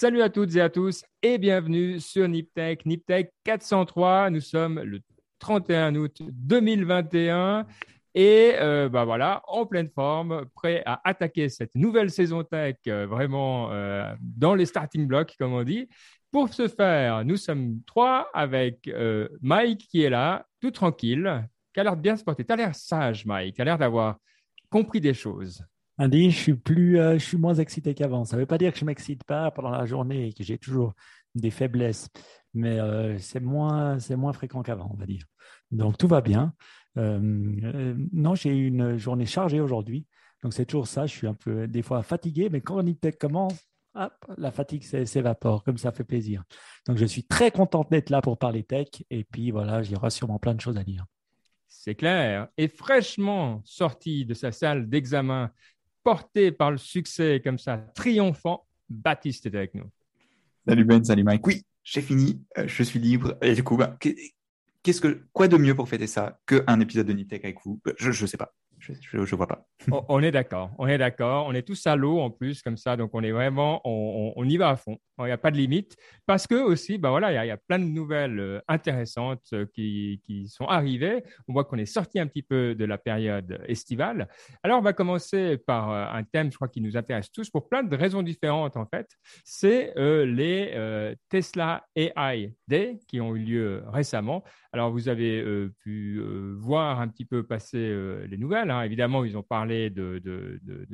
Salut à toutes et à tous et bienvenue sur Niptech, Niptech 403. Nous sommes le 31 août 2021 et euh, bah voilà, en pleine forme, prêt à attaquer cette nouvelle saison tech euh, vraiment euh, dans les starting blocks, comme on dit. Pour ce faire, nous sommes trois avec Mike qui est là, tout tranquille, qui a l'air de bien se porter. Tu as l'air sage, Mike, tu as l'air d'avoir compris des choses. Andy, je suis plus, euh, je suis moins excité qu'avant. Ça ne veut pas dire que je m'excite pas pendant la journée et que j'ai toujours des faiblesses, mais euh, c'est moins, moins fréquent qu'avant, on va dire. Donc tout va bien. Euh, non, j'ai eu une journée chargée aujourd'hui, donc c'est toujours ça. Je suis un peu des fois fatigué, mais quand tech commence, hop, la fatigue s'évapore, comme ça fait plaisir. Donc je suis très contente d'être là pour parler tech, et puis voilà, il y aura sûrement plein de choses à dire. C'est clair. Et fraîchement sorti de sa salle d'examen porté par le succès comme ça, triomphant, Baptiste est avec nous. Salut Ben, salut Mike. Oui, j'ai fini, euh, je suis libre. Et du coup, bah, qu'est-ce que, quoi de mieux pour fêter ça qu'un épisode de Nitech avec vous? Je ne sais pas. Je ne vois pas. on est d'accord, on est d'accord. On est tous à l'eau en plus, comme ça. Donc, on est vraiment, on, y va à fond. Il n'y a pas de limite. Parce que aussi, ben voilà, il y, a plein de nouvelles euh, intéressantes euh, qui, qui sont arrivées. On voit qu'on est sorti un petit peu de la période estivale. Alors, on va commencer par euh, un thème, je crois, qui nous intéresse tous pour plein de raisons différentes, en fait. C'est les Tesla AI Day qui ont eu lieu récemment. Alors, vous avez pu voir un petit peu passer les nouvelles. Hein. Évidemment, ils ont parlé de,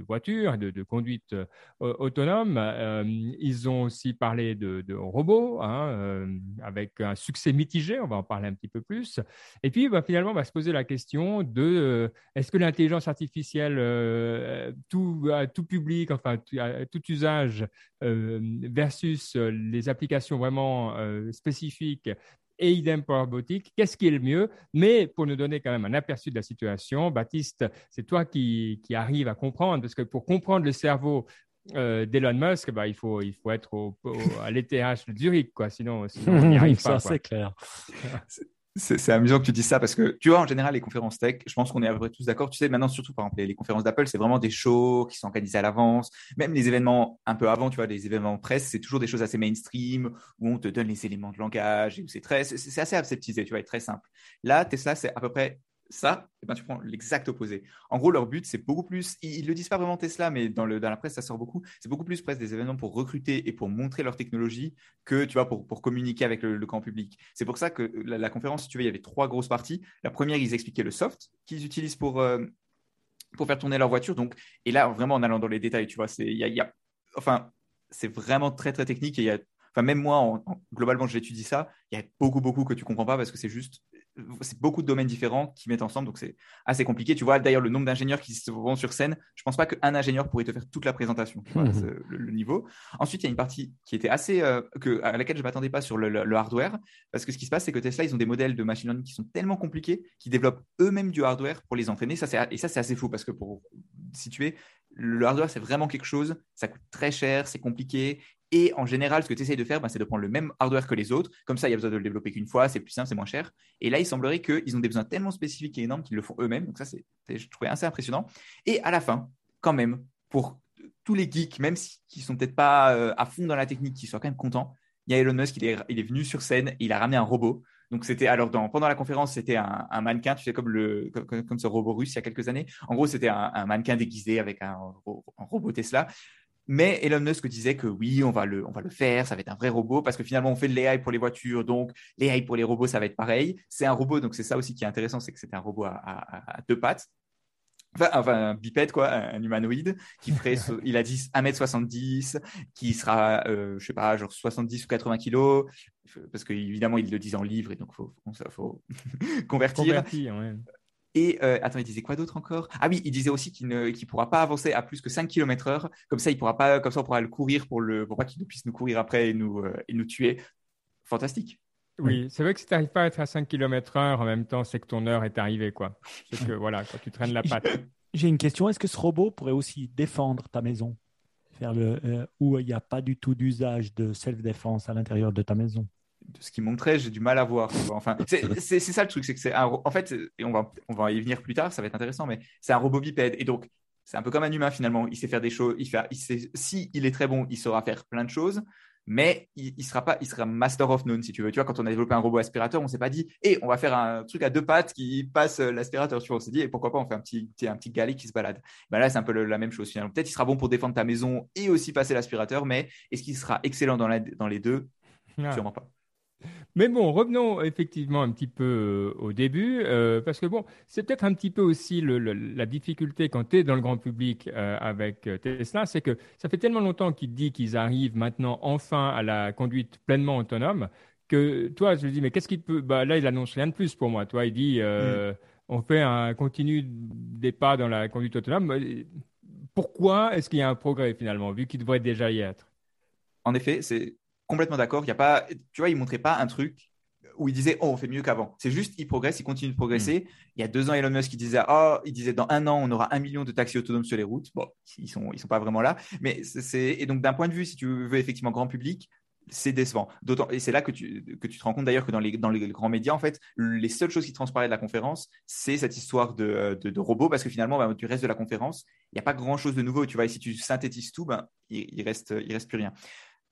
voitures, de, conduite euh, autonome. Euh, ils ont aussi parlé de, robots, hein, euh, avec un succès mitigé. On va en parler un petit peu plus. Et puis, bah, finalement, on va se poser la question de est-ce que l'intelligence artificielle, tout, tout public, enfin, tout usage, versus les applications vraiment spécifiques, et idem pour robotique. Qu'est-ce qui est le mieux? Mais pour nous donner quand même un aperçu de la situation, Baptiste, c'est toi qui, qui arrive à comprendre, parce que pour comprendre le cerveau euh, d'Elon Musk, bah, il, faut, il faut être au, à l'ETH de Zurich, quoi. Sinon, sinon on n'y arrive pas. Ça, c'est clair. C'est amusant que tu dises ça parce que tu vois, en général, les conférences tech, je pense qu'on est à peu près tous d'accord. Tu sais, maintenant, surtout par exemple, les, conférences d'Apple, c'est vraiment des shows qui sont organisés à l'avance. Même les événements un peu avant, tu vois, les événements presse, c'est toujours des choses assez mainstream où on te donne les éléments de langage et où c'est très, c'est assez aseptisé, tu vois, et très simple. Là, Tesla, c'est à peu près ça, eh ben, tu prends l'exact opposé. En gros, leur but, c'est beaucoup plus, ils ne le disent pas vraiment Tesla, mais dans, le, dans la presse, ça sort beaucoup, c'est beaucoup plus presque des événements pour recruter et pour montrer leur technologie que, tu vois, pour, pour communiquer avec le, grand public. C'est pour ça que la, conférence, si tu veux, il y avait trois grosses parties. La première, ils expliquaient le soft qu'ils utilisent pour, euh, pour faire tourner leur voiture. Donc, et là, vraiment, en allant dans les détails, tu vois, c'est, il y a, enfin, vraiment très, très technique et y a Enfin, même moi, globalement, j'étudie ça. Il y a beaucoup, beaucoup que tu comprends pas parce que c'est juste c'est beaucoup de domaines différents qui mettent ensemble, donc c'est assez compliqué. Tu vois, d'ailleurs, le nombre d'ingénieurs qui se vont sur scène, je pense pas qu'un ingénieur pourrait te faire toute la présentation, mmh. le, niveau. Ensuite, il y a une partie qui était assez, euh, que, à laquelle je m'attendais pas sur le, hardware, parce que ce qui se passe, c'est que Tesla, ils ont des modèles de machine learning qui sont tellement compliqués qu'ils développent eux-mêmes du hardware pour les entraîner. Ça, et ça, c'est assez fou, parce que pour situer, le hardware, c'est vraiment quelque chose, ça coûte très cher, c'est compliqué, et en général, ce que tu essayes de faire, ben, c'est de prendre le même hardware que les autres. Comme ça, il y a besoin de le développer qu'une fois, c'est plus simple, c'est moins cher. Et là, il semblerait qu'ils ont des besoins tellement spécifiques et énormes qu'ils le font eux-mêmes. Donc ça, c'est, je trouvais assez impressionnant. Et à la fin, quand même, pour tous les geeks, même qui sont peut-être pas euh, à fond dans la technique, qui soient quand même contents, il y a Elon Musk, il est, il est venu sur scène il a ramené un robot. Donc c'était alors pendant la conférence c'était un, mannequin, tu sais comme le comme, ce robot russe il y a quelques années. En gros c'était un, mannequin déguisé avec un, robot Tesla. Mais Elon Musk disait que oui, on va, le, on va le faire, ça va être un vrai robot, parce que finalement, on fait de l'AI pour les voitures, donc l'AI pour les robots, ça va être pareil. C'est un robot, donc c'est ça aussi qui est intéressant, c'est que c'est un robot à, deux pattes. Enfin, un bipède, quoi, un humanoïde, qui ferait, il a dit 1m70, qui sera, je euh, je sais pas, genre 70 ou 80 kilos, parce qu'évidemment, il le dit en livre, et donc il faut, faut convertir. Convertir, et euh, attends, il disait quoi d'autre encore? Ah oui, il disait aussi qu'il ne pourra pas avancer à plus que 5 km/h. Comme ça, il pourra pas, comme ça, on pourra le courir pour, le, pour pas qu'il puisse nous courir après et nous, euh, et nous tuer. Fantastique. Oui, c'est vrai que si tu n'arrives pas à être à 5 km/h en même temps, c'est que ton heure est arrivée. Quoi. C'est que voilà, quand tu traînes la patte. J'ai une question. Est-ce que ce robot pourrait aussi défendre ta maison? Faire le, euh, Où il n'y a pas du tout d'usage de self-défense à l'intérieur de ta maison? De ce qu'il montrait, j'ai du mal à voir. Enfin, c'est ça le truc, c'est que c'est en fait, et on va, on va y venir plus tard, ça va être intéressant, mais c'est un robot bipède. Et donc, c'est un peu comme un humain finalement. Il sait faire des choses, il fait, il sait, si il est très bon, il saura faire plein de choses. Mais il, il, sera pas, il sera master of none si tu veux. Tu vois, quand on a développé un robot aspirateur, on s'est pas dit, et on va faire un truc à deux pattes qui passe euh, l'aspirateur. Tu vois, on s'est dit, et pourquoi pas, on fait un petit, un petit galet qui se balade. Ben là, c'est un peu la même chose finalement. Peut-être il sera bon pour défendre ta maison et aussi passer l'aspirateur, mais est-ce qu'il sera excellent dans, la, dans les deux? Sûrement pas. Mais bon, revenons effectivement un petit peu euh, au début, euh, parce que bon, c'est peut-être un petit peu aussi la difficulté quand tu es dans le grand public euh, avec Tesla, c'est que ça fait tellement longtemps qu'ils disent qu'ils arrivent maintenant enfin à la conduite pleinement autonome que toi, je me dis, mais qu'est-ce qu'il peut. Bah, là, il annonce rien de plus pour moi. Toi, il dit, mm. on fait un continu des pas dans la conduite autonome. Pourquoi est-ce qu'il y a un progrès finalement, vu qu'il devrait déjà y être? En effet, c'est complètement d'accord. Il y a pas, tu vois, il montrait pas un truc où il disait oh on fait mieux qu'avant. C'est juste il progresse, il continue de progresser. Il y a deux ans Elon Musk disait oh il disait dans un an on aura un million de taxis autonomes sur les routes. Bon ils sont ils sont pas vraiment là, mais c'est et donc d'un point de vue si tu veux effectivement grand public c'est décevant. D'autant, et c'est là que tu, que tu te rends compte d'ailleurs que dans les, dans les grands médias, en fait, les seules choses qui transparaissent de la conférence, c'est cette histoire de, de, robots, parce que finalement, bah, du reste de la conférence, il n'y a pas grand chose de nouveau. Tu vois, et si tu synthétises tout, ben, il, il, reste, il reste plus rien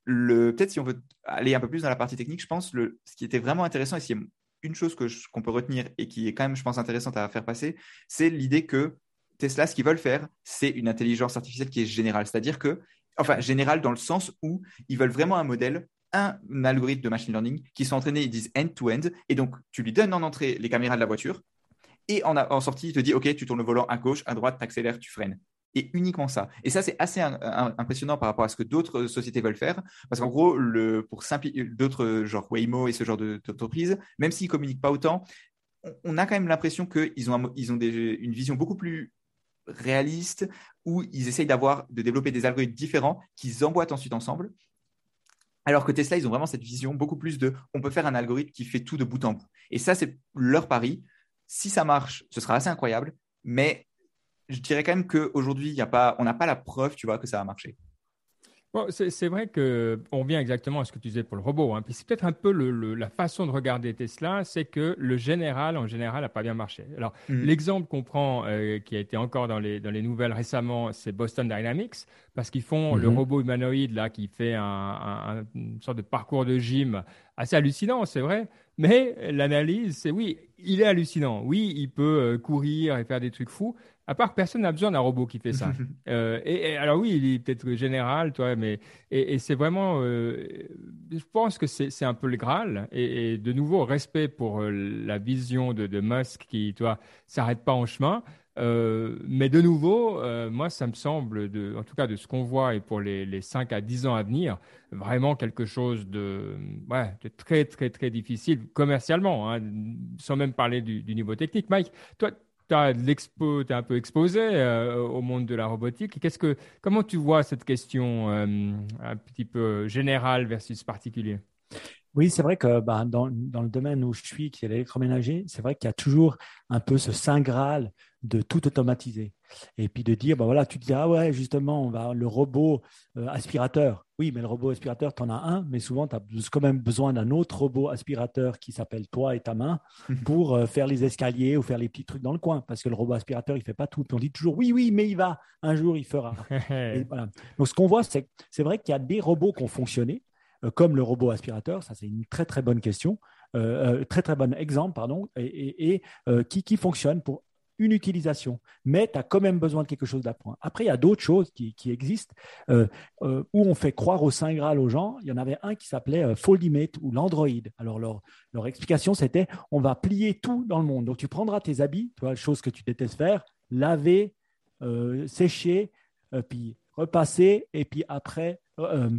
peut-être si on veut aller un peu plus dans la partie technique, je pense le, ce qui était vraiment intéressant et si une chose qu'on peut retenir et qui est quand même, je pense, intéressante à faire passer, c'est l'idée que Tesla, ce qu'ils veulent faire, c'est une intelligence artificielle qui est générale, c'est-à-dire que, enfin, générale dans le sens où ils veulent vraiment un modèle un algorithme de machine learning qui sont entraînés, ils disent end-to-end, et donc tu lui donnes en entrée les caméras de la voiture, et en, en sortie, il te dit, OK, tu tournes le volant à gauche, à droite, tu accélères, tu freines et uniquement ça. Et ça, c'est assez impressionnant par rapport à ce que d'autres sociétés veulent faire, parce qu'en gros, le, pour d'autres genre Waymo et ce genre d'entreprise, même s'ils communiquent pas autant, on a quand même l'impression qu'ils ont, ils ont une vision beaucoup plus réaliste, où ils essayent d'avoir, de développer des algorithmes différents qu'ils emboîtent ensuite ensemble. Alors que Tesla, ils ont vraiment cette vision beaucoup plus de, on peut faire un algorithme qui fait tout de bout en bout. Et ça, c'est leur pari. Si ça marche, ce sera assez incroyable, mais je dirais quand même qu'aujourd'hui, on n'a pas la preuve, tu vois, que ça a marché. Bon, c'est vrai qu'on vient exactement à ce que tu disais pour le robot. Hein. Puis c'est peut-être un peu la façon de regarder Tesla, c'est que le général, en général, n'a pas bien marché. Alors, mm. l'exemple qu'on prend, euh, qui a été encore dans les, dans les nouvelles récemment, c'est Boston Dynamics, parce qu'ils font le mm-hmm. robot humanoïde, là, qui fait un, une sorte de parcours de gym assez hallucinant, c'est vrai. Mais l'analyse, c'est oui, il est hallucinant. Oui, il peut euh, courir et faire des trucs fous, à part personne n'a besoin d'un robot qui fait ça. Euh, et, alors oui, il est peut-être général, toi, mais et, c'est vraiment, euh, je pense que c'est un peu le Graal. Et, de nouveau, respect pour euh, la vision de, de, Musk qui, toi, s'arrête pas en chemin. Mais de nouveau, moi, ça me semble, en tout cas de ce qu'on voit et pour les, les 5 à 10 ans à venir, vraiment quelque chose de, très, très, très difficile commercialement, hein, sans même parler du, niveau technique. Mike, toi, tu es un peu exposé euh, au monde de la robotique. Qu'est-ce que, comment tu vois cette question euh, un petit peu générale versus particulier oui, c'est vrai que bah, dans, dans, le domaine où je suis, qui est l'électroménager, c'est vrai qu'il y a toujours un peu ce saint graal de tout automatiser. Et puis de dire, bah voilà, tu te dis, ah ouais, justement, on va, le robot euh, aspirateur. Oui, mais le robot aspirateur, tu en as un, mais souvent, tu as quand même besoin d'un autre robot aspirateur qui s'appelle toi et ta main mhm. pour euh, faire les escaliers ou faire les petits trucs dans le coin. Parce que le robot aspirateur, il fait pas tout. Puis on dit toujours, oui, oui, mais il va. Un jour, il fera. voilà. Donc, ce qu'on voit, c'est c'est vrai qu'il y a des robots qui ont fonctionné, euh, comme le robot aspirateur. Ça, c'est une très, très bonne question. très très bon exemple, pardon, et, et, qui, qui fonctionne pour une utilisation, mais tu as quand même besoin de quelque chose d'apprendre. Après, il y a d'autres choses qui, existent euh, euh, où on fait croire au Saint Graal aux gens. Il y en avait un qui s'appelait euh, Foldimate ou l'Android. Alors, leur, leur explication, c'était on va plier tout dans le monde. Donc, tu prendras tes habits, tu vois, chose que tu détestes faire, laver, sécher, puis repasser, et puis après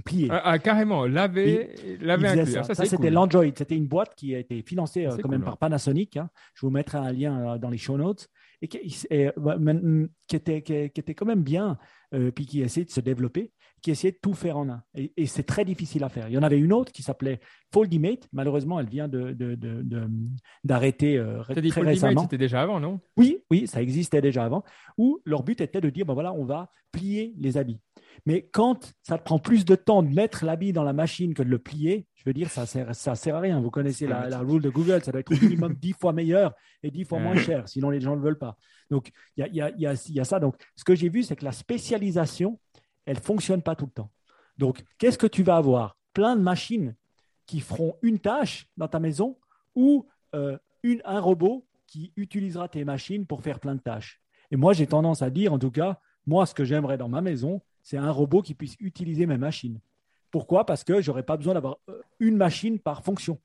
plier. Ah, ah, carrément, laver, laver Ça, ça c'était l'Android. C'était une boîte qui a été financée quand même par Panasonic. Hein. Je vous mettrai un lien dans les show notes et qui, qui, était, qui, était quand même bien, euh, puis qui essayait de se développer, qui essayait de tout faire en un. Et, c'est très difficile à faire. Il y en avait une autre qui s'appelait Foldimate. Malheureusement, elle vient d'arrêter de, de, de, euh, très récemment. C'était déjà avant, non? Oui, oui, ça existait déjà avant. Où leur but était de dire, ben voilà, on va plier les habits. Mais quand ça te prend plus de temps de mettre l'habit dans la machine que de le plier, je veux dire, ça sert, ça sert à rien. Vous connaissez la, la rule de Google, ça doit être au minimum 10 fois meilleur et 10 fois moins cher, sinon les gens ne le veulent pas. Donc, il y a, y, a, y a, ça. Donc, ce que j'ai vu, c'est que la spécialisation, elle ne fonctionne pas tout le temps. Donc, qu'est-ce que tu vas avoir? Plein de machines qui feront une tâche dans ta maison ou euh, un robot qui utilisera tes machines pour faire plein de tâches. Et moi, j'ai tendance à dire, en tout cas, moi, ce que j'aimerais dans ma maison, c'est un robot qui puisse utiliser mes machines. Pourquoi? Parce que je n'aurais pas besoin d'avoir euh, une machine par fonction.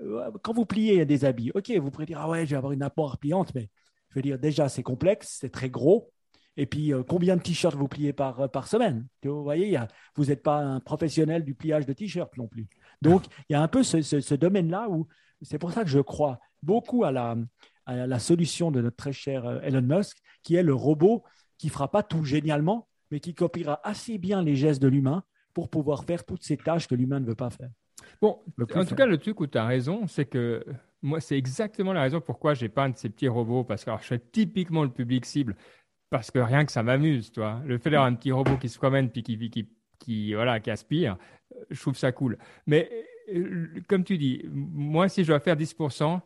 Euh, quand vous pliez des habits, ok, vous pourrez dire, ah ouais, je vais avoir une apporte pliante, mais je veux dire, déjà, c'est complexe, c'est très gros. Et puis, euh, combien de t-shirts vous pliez par, par semaine? Vous voyez, vous n'êtes pas un professionnel du pliage de t-shirts non plus. Donc, il y a un peu ce, ce domaine-là où c'est pour ça que je crois beaucoup à la, à la solution de notre très cher Elon Musk, qui est le robot qui fera pas tout génialement, mais qui copiera assez bien les gestes de l'humain pour pouvoir faire toutes ces tâches que l'humain ne veut pas faire. Bon, en tout cas, le truc où tu as raison, c'est que moi, c'est exactement la raison pourquoi j'ai pas un de ces petits robots, parce que je suis typiquement le public cible, parce que rien que ça m'amuse, toi. Le fait d'avoir un petit robot qui se promène puis qui, qui, qui, voilà, qui aspire, je trouve ça cool. Mais euh, comme tu dis, moi, si je dois faire 10%,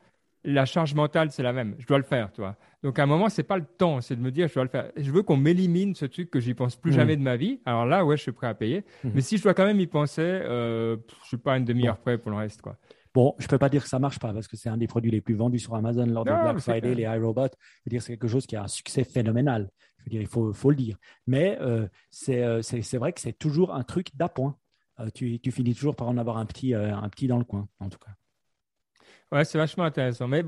la charge mentale, c'est la même. Je dois le faire, toi. Donc, à un moment, c'est pas le temps, c'est de me dire, je dois le faire. Je veux qu'on m'élimine ce truc que j'y pense plus mmh. jamais de ma vie. Alors là, ouais, je suis prêt à payer. Mmh. Mais si je dois quand même y penser, euh, je suis pas une demi-heure prêt pour le reste, quoi. Bon, je peux pas dire que ça marche pas parce que c'est un des produits les plus vendus sur Amazon lors de Black Friday, les iRobots. Je veux dire, c'est quelque chose qui a un succès phénoménal. Je veux dire, il faut, faut le dire. Mais euh, euh c'est vrai que c'est toujours un truc d'appoint. Euh, tu, tu, finis toujours par en avoir un petit, euh, un petit dans le coin, en tout cas. Ouais, c'est vachement intéressant. Mais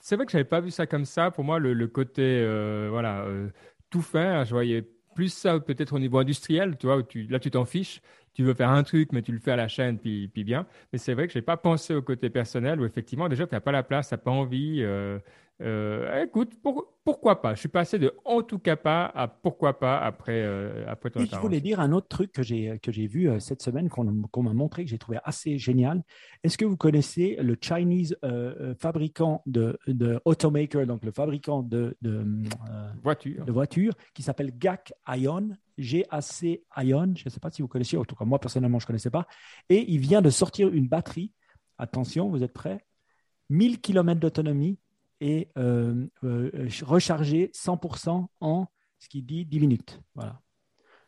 c'est vrai que je n'avais pas vu ça comme ça. Pour moi, le, côté, euh, voilà, euh, tout faire, je voyais plus ça peut-être au niveau industriel, tu vois, où tu, là, tu t'en fiches. Tu veux faire un truc, mais tu le fais à la chaîne, puis, puis bien. Mais c'est vrai que je n'ai pas pensé au côté personnel où effectivement, déjà, tu n'as pas la place, tu n'as pas envie. Euh, euh, écoute, pourquoi pas? Je suis passé de en tout cas pas à pourquoi pas après, euh, après ton Je voulais dire un autre truc que j'ai, que j'ai vu euh, cette semaine, qu'on, m'a montré, que j'ai trouvé assez génial. Est-ce que vous connaissez le Chinese fabricant de, de, automaker, donc le fabricant de, de, voitures. de voitures, qui s'appelle GAC Ion? G-A-C Ion, je ne sais pas si vous connaissez, en tout cas moi personnellement je ne connaissais pas, et il vient de sortir une batterie, attention, vous êtes prêts 1000 km d'autonomie, et euh, euh, recharger 100% en ce qui dit 10 minutes. Voilà.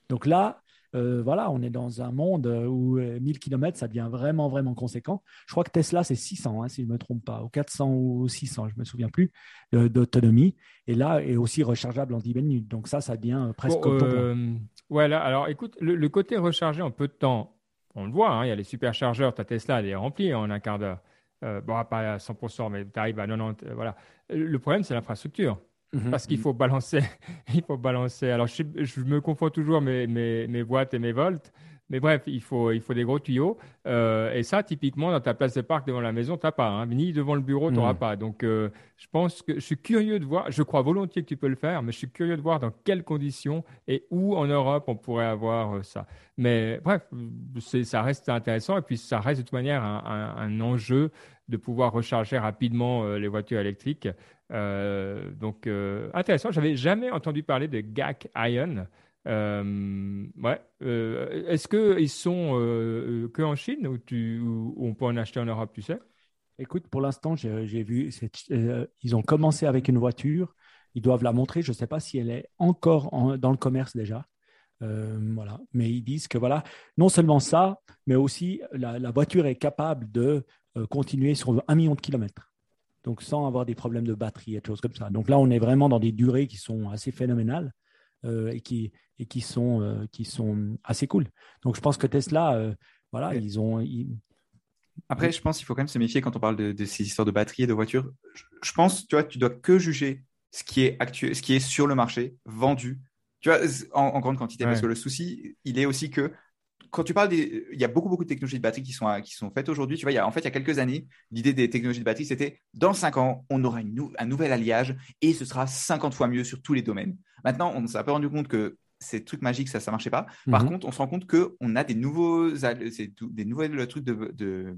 Donc là, euh, voilà, on est dans un monde où 1000 km, ça devient vraiment, vraiment conséquent. Je crois que Tesla, c'est 600, hein, si je ne me trompe pas, ou 400 ou 600, je ne me souviens plus, d'autonomie. Et là, est aussi rechargeable en 10 minutes. Donc ça, ça devient presque... Bon, voilà, alors écoute, le, côté rechargé en peu de temps, on le voit, hein, il y a les superchargeurs, ta Tesla, elle est remplie en un quart d'heure. Euh, bon, pas à 100%, mais tu arrives à 90%. Euh, voilà. Le problème, c'est l'infrastructure. Mhm. Parce qu'il faut balancer. il faut balancer. Alors, je, je me confonds toujours mes, mes, mes, watts et mes volts. Mais bref, il faut, il faut des gros tuyaux. Euh, et ça, typiquement, dans ta place de parc devant la maison, tu n'as pas. Hein. Ni devant le bureau, tu n'auras hmm. pas. Donc, euh, je pense que je suis curieux de voir. Je crois volontiers que tu peux le faire, mais je suis curieux de voir dans quelles conditions et où en Europe on pourrait avoir euh, ça. Mais bref, ça reste intéressant. Et puis, ça reste de toute manière un, un, enjeu de pouvoir recharger rapidement les voitures électriques. Donc, intéressant. J'avais jamais entendu parler de GAC Ion. Euh, ouais. Euh, est-ce qu'ils sont euh, que en Chine ou, on peut en acheter en Europe, tu sais? Écoute, pour l'instant, j'ai vu, ils ont commencé avec une voiture. Ils doivent la montrer. Je ne sais pas si elle est encore dans le commerce déjà. voilà. Mais ils disent que voilà, non seulement ça, mais aussi la voiture est capable de continuer sur un million de kilomètres. Donc sans avoir des problèmes de batterie et choses comme ça. Donc là, on est vraiment dans des durées qui sont assez phénoménales. Euh, et, qui, et qui, sont, euh, qui sont assez cool. Donc je pense que Tesla, euh, voilà, ils ont. Après, je pense qu'il faut quand même se méfier quand on parle de, ces histoires de batterie et de voitures. Je, pense, tu vois, tu dois que juger ce qui est actuel, ce qui est sur le marché, vendu, tu vois, en, grande quantité. Parce que le souci, il est aussi que quand tu parles des, il y a beaucoup beaucoup de technologies de batterie qui sont faites aujourd'hui. Tu vois, en fait, il y a quelques années, l'idée des technologies de batterie, c'était dans 5 ans, on aura un nouvel alliage et ce sera 50 fois mieux sur tous les domaines. Maintenant, on s'est un peu rendu compte que ces trucs magiques, ça ne marchait pas. Par mhm. contre, on se rend compte qu'on a des nouveaux, des nouvelles trucs de, de,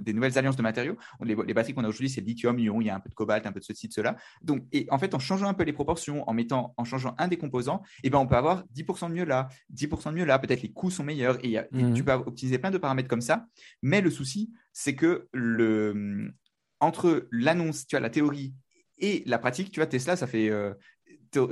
des, nouvelles alliances de matériaux. Les, les batteries qu'on a aujourd'hui, c'est lithium, ion, il y a un peu de cobalt, un peu de ceci, de cela. Donc, et en fait, en changeant un peu les proportions, en mettant, en changeant un des composants, eh ben, on peut avoir 10% de mieux là, 10% de mieux là. Peut-être les coûts sont meilleurs et, mhm. tu peux optimiser plein de paramètres comme ça. Mais le souci, c'est que le, entre l'annonce, tu as la théorie et la pratique, tu vois, Tesla, ça fait, euh,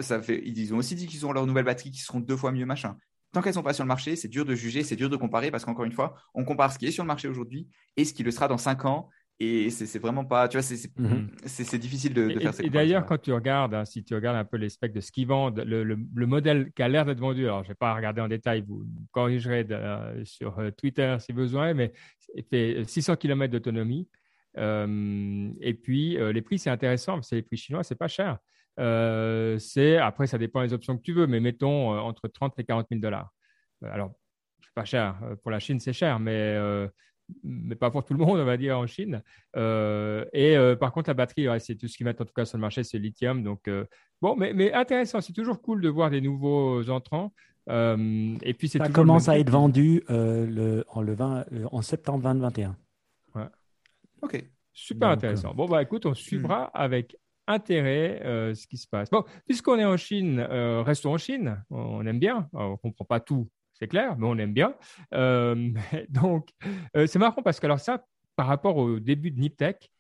ça fait, ils ont aussi dit qu'ils ont leur nouvelle batterie qui seront deux fois mieux, machin. tant qu'elles sont pas sur le marché, c'est dur de juger, c'est dur de comparer parce qu'encore une fois, on compare ce qui est sur le marché aujourd'hui et ce qui le sera dans cinq ans. Et c'est vraiment pas, tu vois, c'est Mhm. difficile de, de Et, faire ces et d'ailleurs, quand tu regardes, hein, si tu regardes un peu les specs de ce qu'ils vendent, le, le- le modèle qui a l'air d'être vendu, alors je ne vais pas regarder en détail, vous me corrigerez de- euh, sur euh, Twitter si besoin, mais il fait 600 km d'autonomie. Euh, et puis, euh, les prix, c'est intéressant, parce que les prix chinois, c'est pas cher. Euh, c'est, après, ça dépend des options que tu veux, mais mettons euh, entre 30 et 40 000 dollars. Euh, Alors, c'est pas cher. Pour la Chine, c'est cher, mais, euh, mais pas pour tout le monde, on va dire, en Chine. Euh, et euh, par contre, la batterie, ouais, c'est tout ce qu'ils mettent en tout cas sur le marché, c'est le lithium. Donc, euh, bon, mais, mais intéressant. C'est toujours cool de voir des nouveaux entrants. Euh, et puis, c'est Ça commence à être vendu euh, le, en, le 20, euh, en septembre 2021. Ok. Super Donc, intéressant. Bon, bah écoute, on suivra avec intérêt euh, ce qui se passe. Bon, puisqu'on est en Chine, euh, restons en Chine. On aime bien. On ne comprend pas tout, c'est clair, mais on aime bien. Euh, donc, c'est marrant parce que, alors, ça, par rapport au début de Niptech,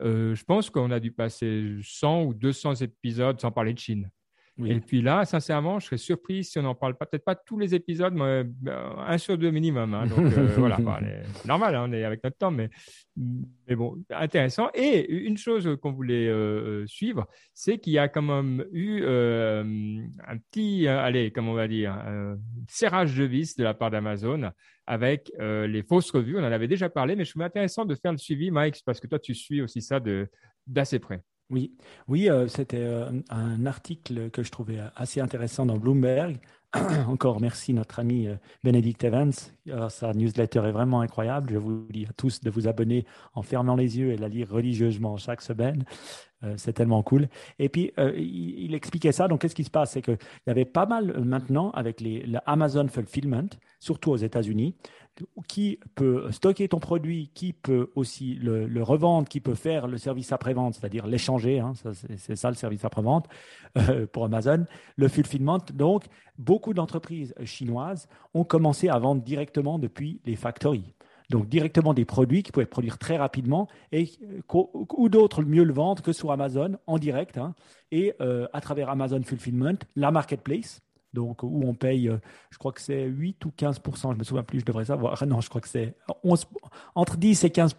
je pense qu'on a dû passer 100 ou 200 épisodes sans parler de Chine. Oui. Et puis là, sincèrement, je serais surpris si on n'en parle pas, peut-être pas tous les épisodes, mais euh, un sur deux minimum. hein. donc euh, voilà, allez, c'est normal, hein, on est avec notre temps, mais, mais bon, intéressant. Et une chose qu'on voulait euh, suivre, c'est qu'il y a quand même eu euh, un petit, allez, comment on va dire, serrage de vis de la part d'Amazon avec les fausses revues. On en avait déjà parlé, mais je trouve intéressant de faire le suivi, Mike, parce que toi, tu suis aussi ça de- d'assez près. Oui, oui euh, c'était euh, un article que je trouvais assez intéressant dans Bloomberg. Encore merci notre ami euh, Benedict Evans. Alors, sa newsletter est vraiment incroyable. Je vous dis à tous de vous abonner en fermant les yeux et la lire religieusement chaque semaine. C'est tellement cool. Et puis, il, expliquait ça. Donc, qu'est-ce qui se passe? C'est qu'il y avait pas mal maintenant avec les, le Amazon Fulfillment, surtout aux États-Unis, qui peut stocker ton produit, qui peut aussi le, revendre, qui peut faire le service après-vente, c'est-à-dire l'échanger. hein, c'est, ça le service après-vente euh, pour Amazon. Le fulfillment. Donc, beaucoup d'entreprises chinoises ont commencé à vendre directement depuis les factories. Donc directement des produits qui pouvaient produire très rapidement et ou d'autres mieux le vendre que sur Amazon en direct hein, et euh, à travers Amazon Fulfillment, la marketplace. Donc, où on paye, euh, je crois que c'est 8 ou 15 je me souviens plus, je devrais savoir. Ah Non, je crois que c'est 11 entre 10 et 15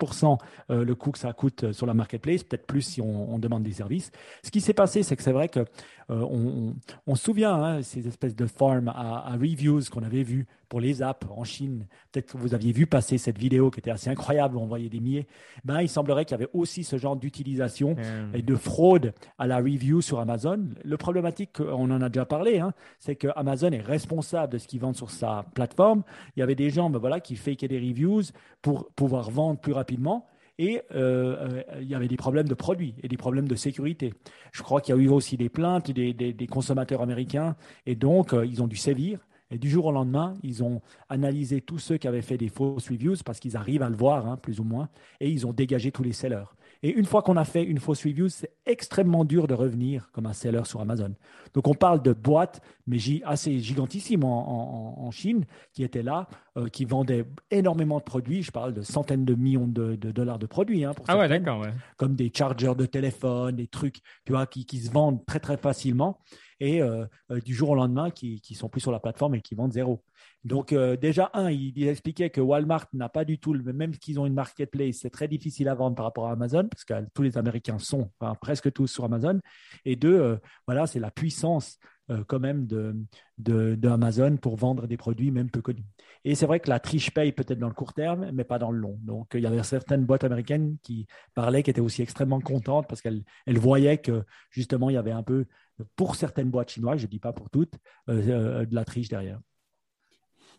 euh, le coût que ça coûte euh, sur la marketplace, peut-être plus si on, on demande des services. Ce qui s'est passé, c'est que c'est vrai que on, on- se souvient hein, ces espèces de farms à, à reviews qu'on avait vues pour les apps en Chine. Peut-être que vous aviez vu passer cette vidéo qui était assez incroyable, où on voyait des milliers. Ben, il semblerait qu'il y avait aussi ce genre d'utilisation Euh, et de fraude à la review sur Amazon. Le problématique, on en a déjà parlé, hein, c'est que Amazon est responsable de ce qu'ils vendent sur sa plateforme. Il y avait des gens ben voilà, qui fakaient des reviews pour pouvoir vendre plus rapidement. Et euh, il y avait des problèmes de produits et des problèmes de sécurité. Je crois qu'il y a eu aussi des plaintes des consommateurs américains et donc euh, ils ont dû sévir. Et du jour au lendemain, ils ont analysé tous ceux qui avaient fait des fausses reviews parce qu'ils arrivent à le voir, hein, plus ou moins, et ils ont dégagé tous les sellers. Et une fois qu'on a fait une fausse review, c'est extrêmement dur de revenir comme un seller sur Amazon. Donc on parle de boîtes, mais assez gigantissimes en, en- en Chine, qui étaient là, euh, qui vendaient énormément de produits. Je parle de centaines de millions de, de dollars de produits. hein, pour Ah ouais, d'accord, ouais. comme des chargers de téléphone, des trucs tu vois, qui, qui se vendent très très facilement et euh, euh, du jour au lendemain qui, qui sont plus sur la plateforme et qui vendent zéro. Donc euh, déjà, un, il, il expliquait que Walmart n'a pas du tout, même qu'ils ont une marketplace, c'est très difficile à vendre par rapport à Amazon parce que tous les Américains sont, enfin, presque tous sur Amazon. Et deux, voilà, c'est la puissance quand même de, de, Amazon pour vendre des produits même peu connus. Et c'est vrai que la triche paye peut-être dans le court terme, mais pas dans le long. Donc il y avait certaines boîtes américaines qui parlaient, qui étaient aussi extrêmement contentes parce qu'elles elles voyaient que justement il y avait un peu, pour certaines boîtes chinoises, je ne dis pas pour toutes, euh, euh, de la triche derrière.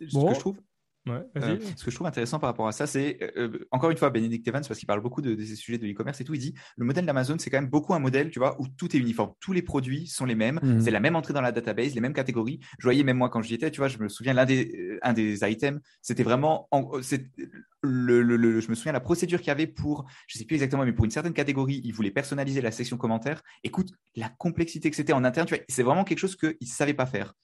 Ce Bon. que je trouve, Ouais, Euh, ce que je trouve intéressant par rapport à ça, c'est euh, encore une fois Benedict Evans parce qu'il parle beaucoup de, de ces sujets de e-commerce et tout. Il dit le modèle d'Amazon c'est quand même beaucoup un modèle, tu vois, où tout est uniforme, tous les produits sont les mêmes, Mhm. c'est la même entrée dans la database, les mêmes catégories. Je voyais même moi quand j'y étais, tu vois, je me souviens l'un des euh, un des items, c'était vraiment, en- c'est le, le- le- je me souviens la procédure qu'il y avait pour, je sais plus exactement, mais pour une certaine catégorie, ils voulaient personnaliser la section commentaires. Écoute, la complexité que c'était en interne, tu vois, c'est vraiment quelque chose qu'ils ne savaient pas faire.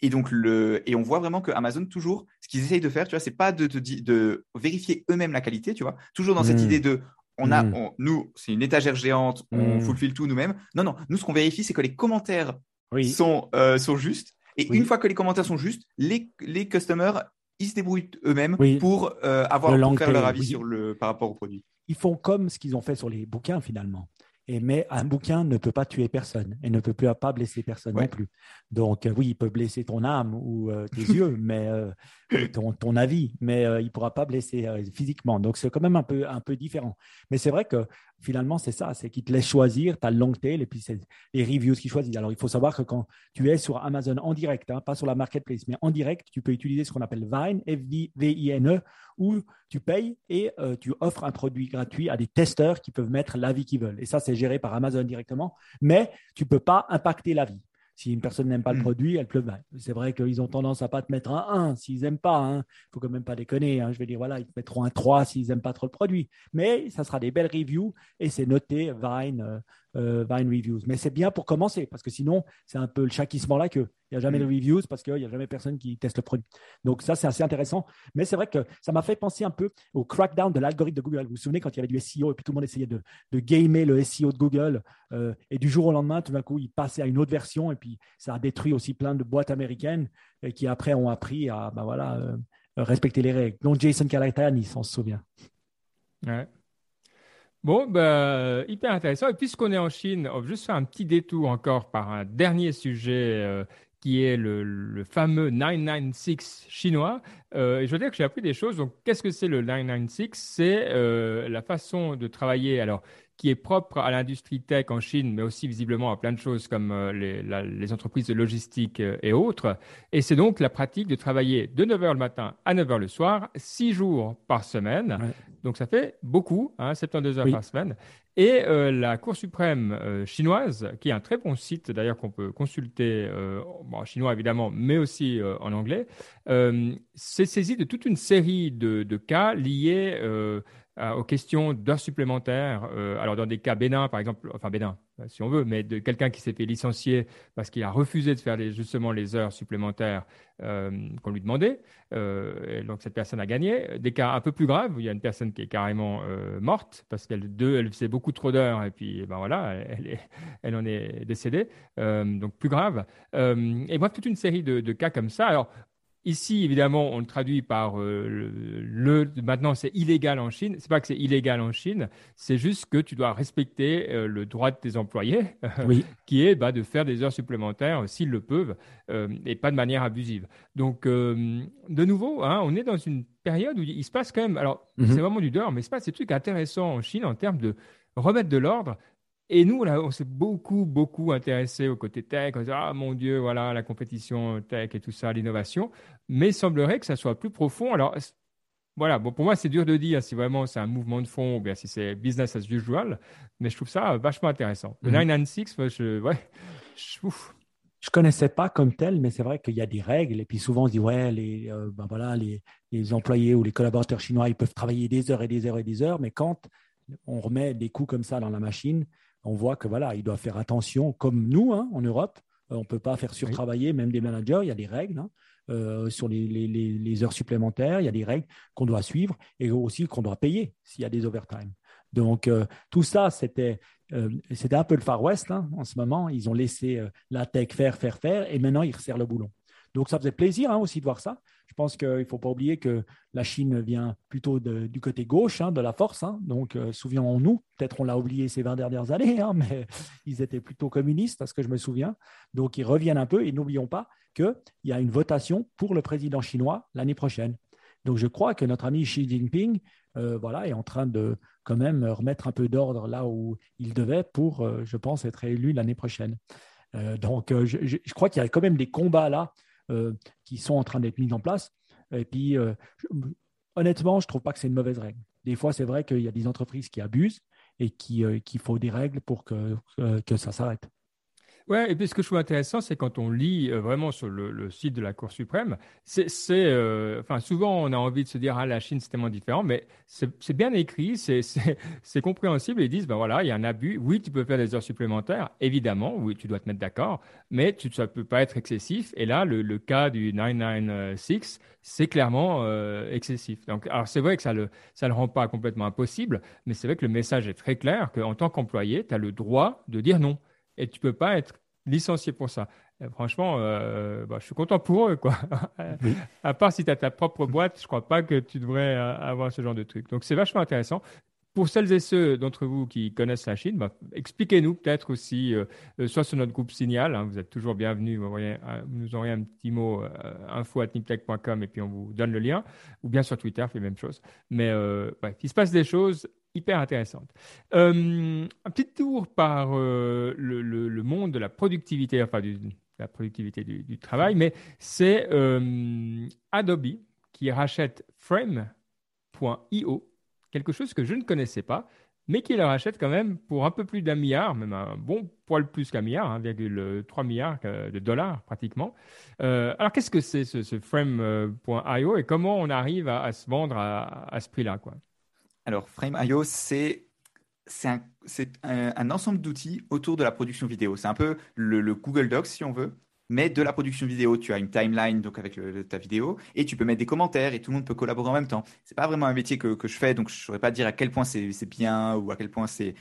Et donc, le, et on voit vraiment que Amazon, toujours, ce qu'ils essayent de faire, tu vois, c'est pas de, de vérifier eux-mêmes la qualité, tu vois, toujours dans cette Mm. idée de, on a, Mm. on- nous, c'est une étagère géante, on Mm. fulfille tout nous-mêmes. Non, non, nous, ce qu'on vérifie, c'est que les commentaires Oui. sont, euh, sont justes. Et une fois que les commentaires sont justes, les, les customers, ils se débrouillent eux-mêmes pour euh, avoir pour faire leur avis sur le, par rapport au produit. Ils font comme ce qu'ils ont fait sur les bouquins finalement. Et, mais un bouquin ne peut pas tuer personne et ne peut pas blesser personne non plus. Donc euh, oui, il peut blesser ton âme ou euh, tes yeux, mais ton, ton, avis, mais il ne pourra pas blesser physiquement. Donc c'est quand même un peu, un peu différent. Mais c'est vrai que finalement, c'est ça, c'est qu'ils te laissent choisir ta long tail et puis c'est les reviews qui choisissent. Alors, il faut savoir que quand tu es sur Amazon en direct, hein, pas sur la marketplace, mais en direct, tu peux utiliser ce qu'on appelle Vine, F-V-I-N-E, où tu payes et euh, tu offres un produit gratuit à des testeurs qui peuvent mettre l'avis qu'ils veulent. Et ça, c'est géré par Amazon directement, mais tu ne peux pas impacter l'avis. Si une personne n'aime pas le hmm. produit, elle pleut. C'est vrai qu'ils ont tendance à pas te mettre un 1 s'ils n'aiment pas. Il hein. ne faut quand même pas déconner. Hein. Je vais dire, voilà, ils te mettront un 3 s'ils n'aiment pas trop le produit. Mais ça sera des belles reviews et c'est noté Vine, euh, Vine Reviews. Mais c'est bien pour commencer parce que sinon, c'est un peu le chat qui se la queue. Il n'y a jamais de mm. reviews parce qu'il n'y a jamais personne qui teste le produit. Donc, ça, c'est assez intéressant. Mais c'est vrai que ça m'a fait penser un peu au crackdown de l'algorithme de Google. Vous vous souvenez quand il y avait du SEO et puis tout le monde essayait de, de gamer le SEO de Google euh, et du jour au lendemain, tout d'un coup, il passait à une autre version et puis ça a détruit aussi plein de boîtes américaines et qui après ont appris à ben voilà, euh, respecter les règles. Donc, Jason Calacanis, on se souvient. Ouais. Bon, ben, hyper intéressant. Et puisqu'on est en Chine, on va juste faire un petit détour encore par un dernier sujet euh, qui est le, fameux 996 chinois. Euh, et je veux dire que j'ai appris des choses. Donc, qu'est-ce que c'est le 996 C'est euh, la façon de travailler. Alors, qui est propre à l'industrie tech en Chine, mais aussi visiblement à plein de choses comme euh, les, entreprises de logistique euh, et autres. Et c'est donc la pratique de travailler de 9h le matin à 9h le soir, 6 jours par semaine. Donc ça fait beaucoup, hein, 72 heures par semaine. Et euh, la Cour suprême chinoise, qui est un très bon site d'ailleurs qu'on peut consulter en chinois évidemment, mais aussi en anglais, s'est saisie de toute une série de, de cas liés euh, aux questions d'heures supplémentaires. Euh, alors, dans des cas bénins, par exemple, enfin bénins, euh, si on veut, mais de quelqu'un qui s'est fait licencier parce qu'il a refusé de faire justement les heures supplémentaires qu'on lui demandait. donc, cette personne a gagné. Des cas un peu plus graves, où il y a une personne qui est carrément morte parce qu'elle elle faisait beaucoup trop d'heures et puis ben voilà, elle, elle en est décédée. donc, plus grave. et bref, toute une série de, de cas comme ça. Alors, Ici, évidemment, on le traduit par euh, le, Maintenant, c'est illégal en Chine. C'est pas que c'est illégal en Chine, c'est juste que tu dois respecter euh, le droit de tes employés, qui est bah, de faire des heures supplémentaires s'ils le peuvent euh, et pas de manière abusive. Donc, de nouveau, hein, on est dans une période où il se passe quand même. Alors, mhm. c'est vraiment du dehors, mais il se passe des trucs intéressants en Chine en termes de remettre de l'ordre et nous, là, on s'est beaucoup, beaucoup intéressé au côté tech. On dit, ah mon Dieu, voilà, la compétition tech et tout ça, l'innovation. Mais il semblerait que ça soit plus profond. Alors, voilà, bon, pour moi, c'est dur de dire si vraiment c'est un mouvement de fond ou bien si c'est business as usual. Mais je trouve ça vachement intéressant. Le 996, mhm. je, ouais, je, je connaissais pas comme tel, mais c'est vrai qu'il y a des règles. Et puis souvent, on se dit, ouais, les, euh, ben voilà, les, les, employés ou les collaborateurs chinois, ils peuvent travailler des heures et des heures et des heures. Mais quand on remet des coûts comme ça dans la machine, on voit que voilà, il doit faire attention, comme nous hein, en Europe. Euh, on ne peut pas faire surtravailler, même des managers, il y a des règles hein, euh, sur les, heures supplémentaires, il y a des règles qu'on doit suivre et aussi qu'on doit payer s'il y a des overtime. Donc, euh, tout ça, c'était c'était un peu le Far West hein, en ce moment. Ils ont laissé la tech faire, faire, faire et maintenant ils resserrent le boulon. Donc, ça faisait plaisir aussi de voir ça. Je pense qu'il ne faut pas oublier que la Chine vient plutôt du côté gauche hein, de la force. Hein. Donc, euh, souvenons-nous, peut-être on l'a oublié ces 20 dernières années, hein, mais ils étaient plutôt communistes, à ce que je me souviens. Donc, ils reviennent un peu et n'oublions pas qu'il y a une votation pour le président chinois l'année prochaine. Donc, je crois que notre ami Xi Jinping euh, voilà, est en train de quand même remettre un peu d'ordre là où il devait pour, euh, je pense, être élu l'année prochaine. donc, je, crois qu'il y a quand même des combats là euh, qui sont en train d'être mises en place. Et puis, euh, honnêtement, je ne trouve pas que c'est une mauvaise règle. Des fois, c'est vrai qu'il y a des entreprises qui abusent et euh, qu'il faut des règles pour que ça s'arrête. Ouais, et puis ce que je trouve intéressant, c'est quand on lit euh, vraiment sur le, site de la Cour suprême, c'est, euh, souvent on a envie de se dire, ah, la Chine c'est tellement différent, mais c'est, bien écrit, c'est, compréhensible. Ils disent, ben voilà, il y a un abus. Oui, tu peux faire des heures supplémentaires, évidemment, oui, tu dois te mettre d'accord, mais tu, ça peut pas être excessif. Et là, le, le cas du 996, c'est clairement euh, excessif. Donc, alors c'est vrai que ça le, ça le rend pas complètement impossible, mais c'est vrai que le message est très clair qu'en tant qu'employé, tu as le droit de dire non et tu peux pas être licenciés pour ça. franchement, euh, bah, je suis content pour eux. Quoi. à part si tu as ta propre boîte, je ne crois pas que tu devrais euh, avoir ce genre de truc. Donc, c'est vachement intéressant. Pour celles et ceux d'entre vous qui connaissent la Chine, bah, expliquez-nous peut-être aussi, soit sur notre groupe Signal, hein, vous êtes toujours bienvenus, vous, nous envoyez un petit mot info et puis on vous donne le lien, ou bien sur Twitter, fait la même chose. Mais il se passe des choses hyper intéressante. Euh, un petit tour par euh, le, monde de la productivité, enfin de la productivité du, travail, mais c'est euh, Adobe qui rachète Frame.io, quelque chose que je ne connaissais pas, mais qui le rachète quand même pour un peu plus d'un milliard, même un bon poil plus qu'un milliard, 1,3 milliard de dollars pratiquement. alors qu'est-ce que c'est ce, Frame.io et comment on arrive à, se vendre à, à ce prix-là quoi? Alors, Frame.io, c'est un, un, ensemble d'outils autour de la production vidéo. C'est un peu le, Google Docs, si on veut, mais de la production vidéo. Tu as une timeline donc avec ta vidéo et tu peux mettre des commentaires et tout le monde peut collaborer en même temps. C'est pas vraiment un métier que, je fais, donc je ne saurais pas dire à quel point c'est bien ou à quel point c'est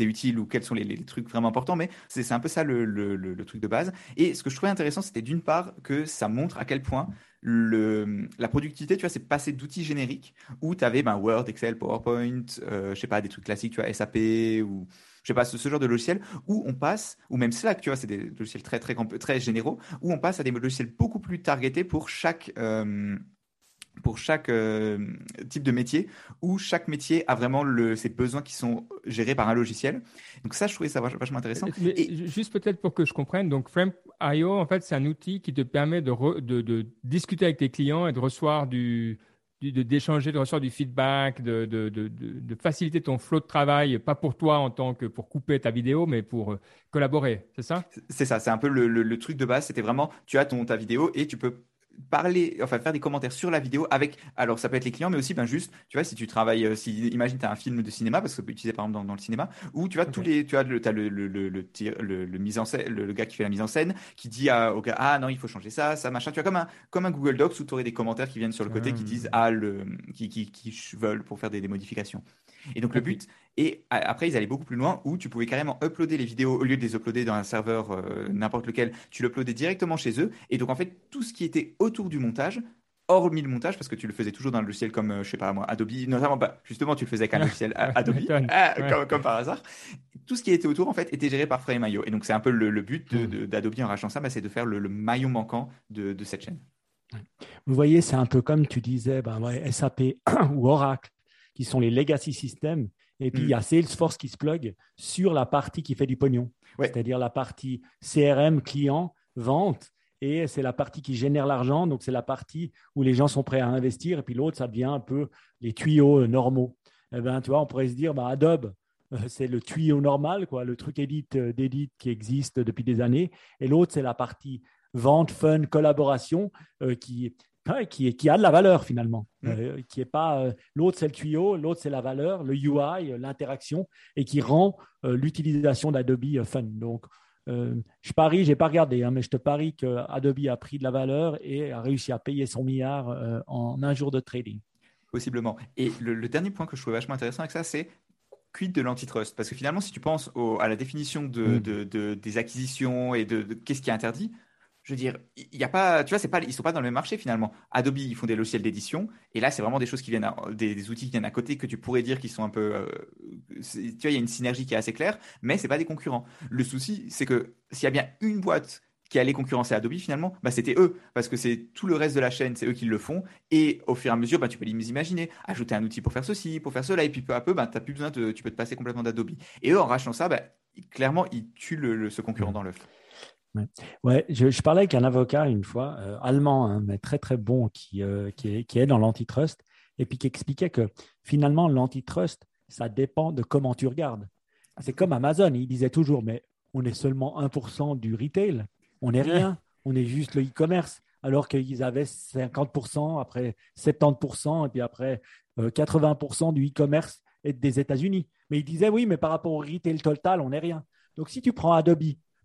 utile ou quels sont les, trucs vraiment importants, mais c'est un peu ça le, le, truc de base. Et ce que je trouvais intéressant, c'était d'une part que ça montre à quel point le, la productivité, tu vois, c'est passer d'outils génériques où tu avais ben, Word, Excel, PowerPoint, euh, je sais pas, des trucs classiques, tu vois, SAP ou je sais pas, ce, genre de logiciel où on passe, ou même Slack, tu vois, c'est des logiciels très, très, très généraux, où on passe à des logiciels beaucoup plus targetés pour chaque, euh, pour chaque euh, type de métier, où chaque métier a vraiment le, ses besoins qui sont gérés par un logiciel. Donc ça, je trouvais ça vachement intéressant. Et... Juste peut-être pour que je comprenne, donc Frame.io, en fait, c'est un outil qui te permet de, de, discuter avec tes clients et de recevoir du d'échanger, de, recevoir du feedback, de, de, de, faciliter ton flot de travail, pas pour toi en tant que pour couper ta vidéo, mais pour euh, collaborer, c'est ça? C'est ça, c'est un peu le, le, le, truc de base, c'était vraiment, tu as ton, ta vidéo et tu peux parler, enfin faire des commentaires sur la vidéo avec, alors ça peut être les clients, mais aussi ben juste, tu vois, si tu travailles, euh, si imagine tu as un film de cinéma, parce que tu peux utiliser par exemple dans, le cinéma, où tu as tous les, tu as le, as le, le, le, le, le, mise en scène, le, gars qui fait la mise en scène, qui dit à, au gars, ah non, il faut changer ça, ça, machin, tu vois, comme un, comme un Google Docs où tu aurais des commentaires qui viennent sur le côté qui disent, ah, le, qui, qui, qui veulent pour faire des, des modifications. Et donc le but, et après ils allaient beaucoup plus loin où tu pouvais carrément uploader les vidéos au lieu de les uploader dans un serveur euh, n'importe lequel, tu l'uploadais directement chez eux. Et donc en fait tout ce qui était autour du montage, hormis le montage, parce que tu le faisais toujours dans le logiciel comme, euh, je sais pas moi, Adobe, notamment, bah, justement, tu le faisais avec un logiciel Adobe, ah, comme, par hasard. Tout ce qui était autour, en fait, était géré par Frame.io. Et donc, c'est un peu le, but hmm. d'Adobe en rachetant ça, bah, c'est de faire le, maillon manquant de, cette chaîne. Vous voyez, c'est un peu comme tu disais, bah, SAP ou Oracle qui sont les legacy systems. Et puis, il y a mm. Salesforce qui se plug sur la partie qui fait du pognon, c'est-à-dire la partie CRM, client, vente. Et c'est la partie qui génère l'argent. Donc, c'est la partie où les gens sont prêts à investir. Et puis, l'autre, ça devient un peu les tuyaux euh, normaux. Eh ben, tu vois, on pourrait se dire, bah, Adobe, euh, c'est le tuyau normal, quoi, le truc edit, euh, d'édit qui existe depuis des années. Et l'autre, c'est la partie vente, fun, collaboration, qui, qui, qui, a de la valeur finalement, mm. euh, qui est pas euh, l'autre c'est le tuyau, l'autre c'est la valeur, le UI, euh, l'interaction, et qui rend l'utilisation d'Adobe fun. Donc, je parie, j'ai pas regardé, hein, mais je te parie que Adobe a pris de la valeur et a réussi à payer son milliard en un jour de trading. Possiblement. Et le, dernier point que je trouve vachement intéressant avec ça, c'est quid de l'antitrust? Parce que finalement, si tu penses à la définition de, mm. de, des acquisitions et de, qu'est-ce qui est interdit, je veux dire, il y a pas, tu vois, c'est pas, ils sont pas dans le même marché finalement. Adobe, ils font des logiciels d'édition, et là, c'est vraiment des choses qui viennent, des, outils qui viennent à côté que tu pourrais dire qu'ils sont un peu, euh, tu vois, il y a une synergie qui est assez claire, mais c'est pas des concurrents. Le souci, c'est que s'il y a bien une boîte qui allait concurrencer Adobe finalement, bah, c'était eux, parce que c'est tout le reste de la chaîne, c'est eux qui le font, et au fur et à mesure, bah, tu peux les imaginer, ajouter un outil pour faire ceci, pour faire cela, et puis peu à peu, bah, as plus besoin de, tu peux te passer complètement d'Adobe. Et eux, en rachetant ça, bah, clairement, ils tuent le, ce concurrent dans l'œuf. Ouais, je, parlais avec un avocat une fois, euh, allemand, hein, mais très très bon, qui, euh, qui, est, qui, est, dans l'antitrust, et puis qui expliquait que finalement, l'antitrust, ça dépend de comment tu regardes. C'est comme Amazon, il disait toujours, mais on est seulement 1% du retail, on n'est rien, on est juste le e-commerce, alors qu'ils avaient 50%, après 70%, et puis après 80% euh, du e-commerce des États-Unis. Mais il disait, oui, mais par rapport au retail total, on n'est rien. Donc si tu prends Adobe,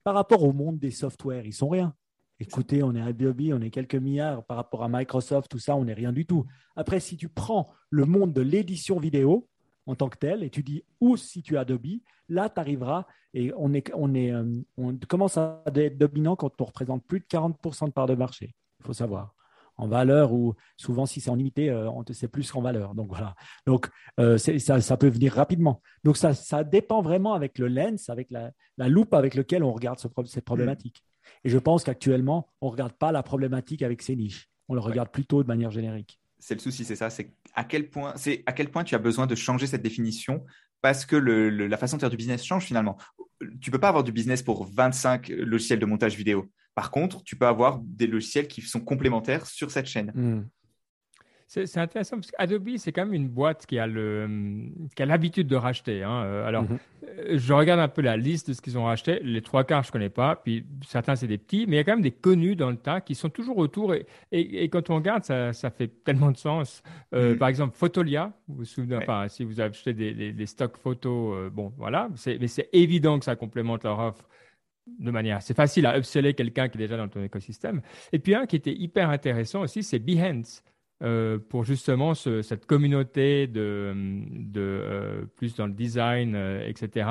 par rapport au monde des softwares, ils sont rien. Écoutez, on est Adobe, on est quelques milliards par rapport à Microsoft, tout ça, on n'est rien du tout. Après, si tu prends le monde de l'édition vidéo, en tant que tel et tu dis où si tu as Adobe, là tu arriveras et on, est, on, euh, on commence à être dominant quand on représente plus de 40% de part de marché. Il faut savoir en valeur ou souvent si c'est en unité, euh, c'est plus qu'en valeur. Donc voilà. Donc euh, ça, ça, peut venir rapidement. Donc ça, ça dépend vraiment avec le lens, avec la, loupe avec lequel on regarde cette problématique. Et je pense qu'actuellement, on ne regarde pas la problématique avec ces niches. On le regarde plutôt de manière générique. C'est le souci, c'est ça. C'est à quel point, c'est à quel point tu as besoin de changer cette définition parce que la façon de faire du business change finalement. Tu peux pas avoir du business pour 25 logiciels de montage vidéo. Par contre, tu peux avoir des logiciels qui sont complémentaires sur cette chaîne. Hmm. C'est intéressant parce qu'Adobe, c'est quand même une boîte qui a l'habitude de racheter. Hein. Euh, alors, mhm. euh, je regarde un peu la liste de ce qu'ils ont racheté. Les trois quarts, je ne connais pas. Puis certains, c'est des petits. Mais il y a quand même des connus dans le tas qui sont toujours autour. Et, et, quand on regarde, ça, ça, fait tellement de sens. Euh, mhm. Par exemple, Photolia. Vous vous souvenez, enfin, si vous avez acheté des, des, stocks photos, bon, voilà. Mais c'est évident que ça complémente leur offre de manière assez facile à upseller quelqu'un qui est déjà dans ton écosystème. Et puis un qui était hyper intéressant aussi, c'est Behance. Euh, pour justement cette communauté de, de euh, plus dans le design, euh, etc.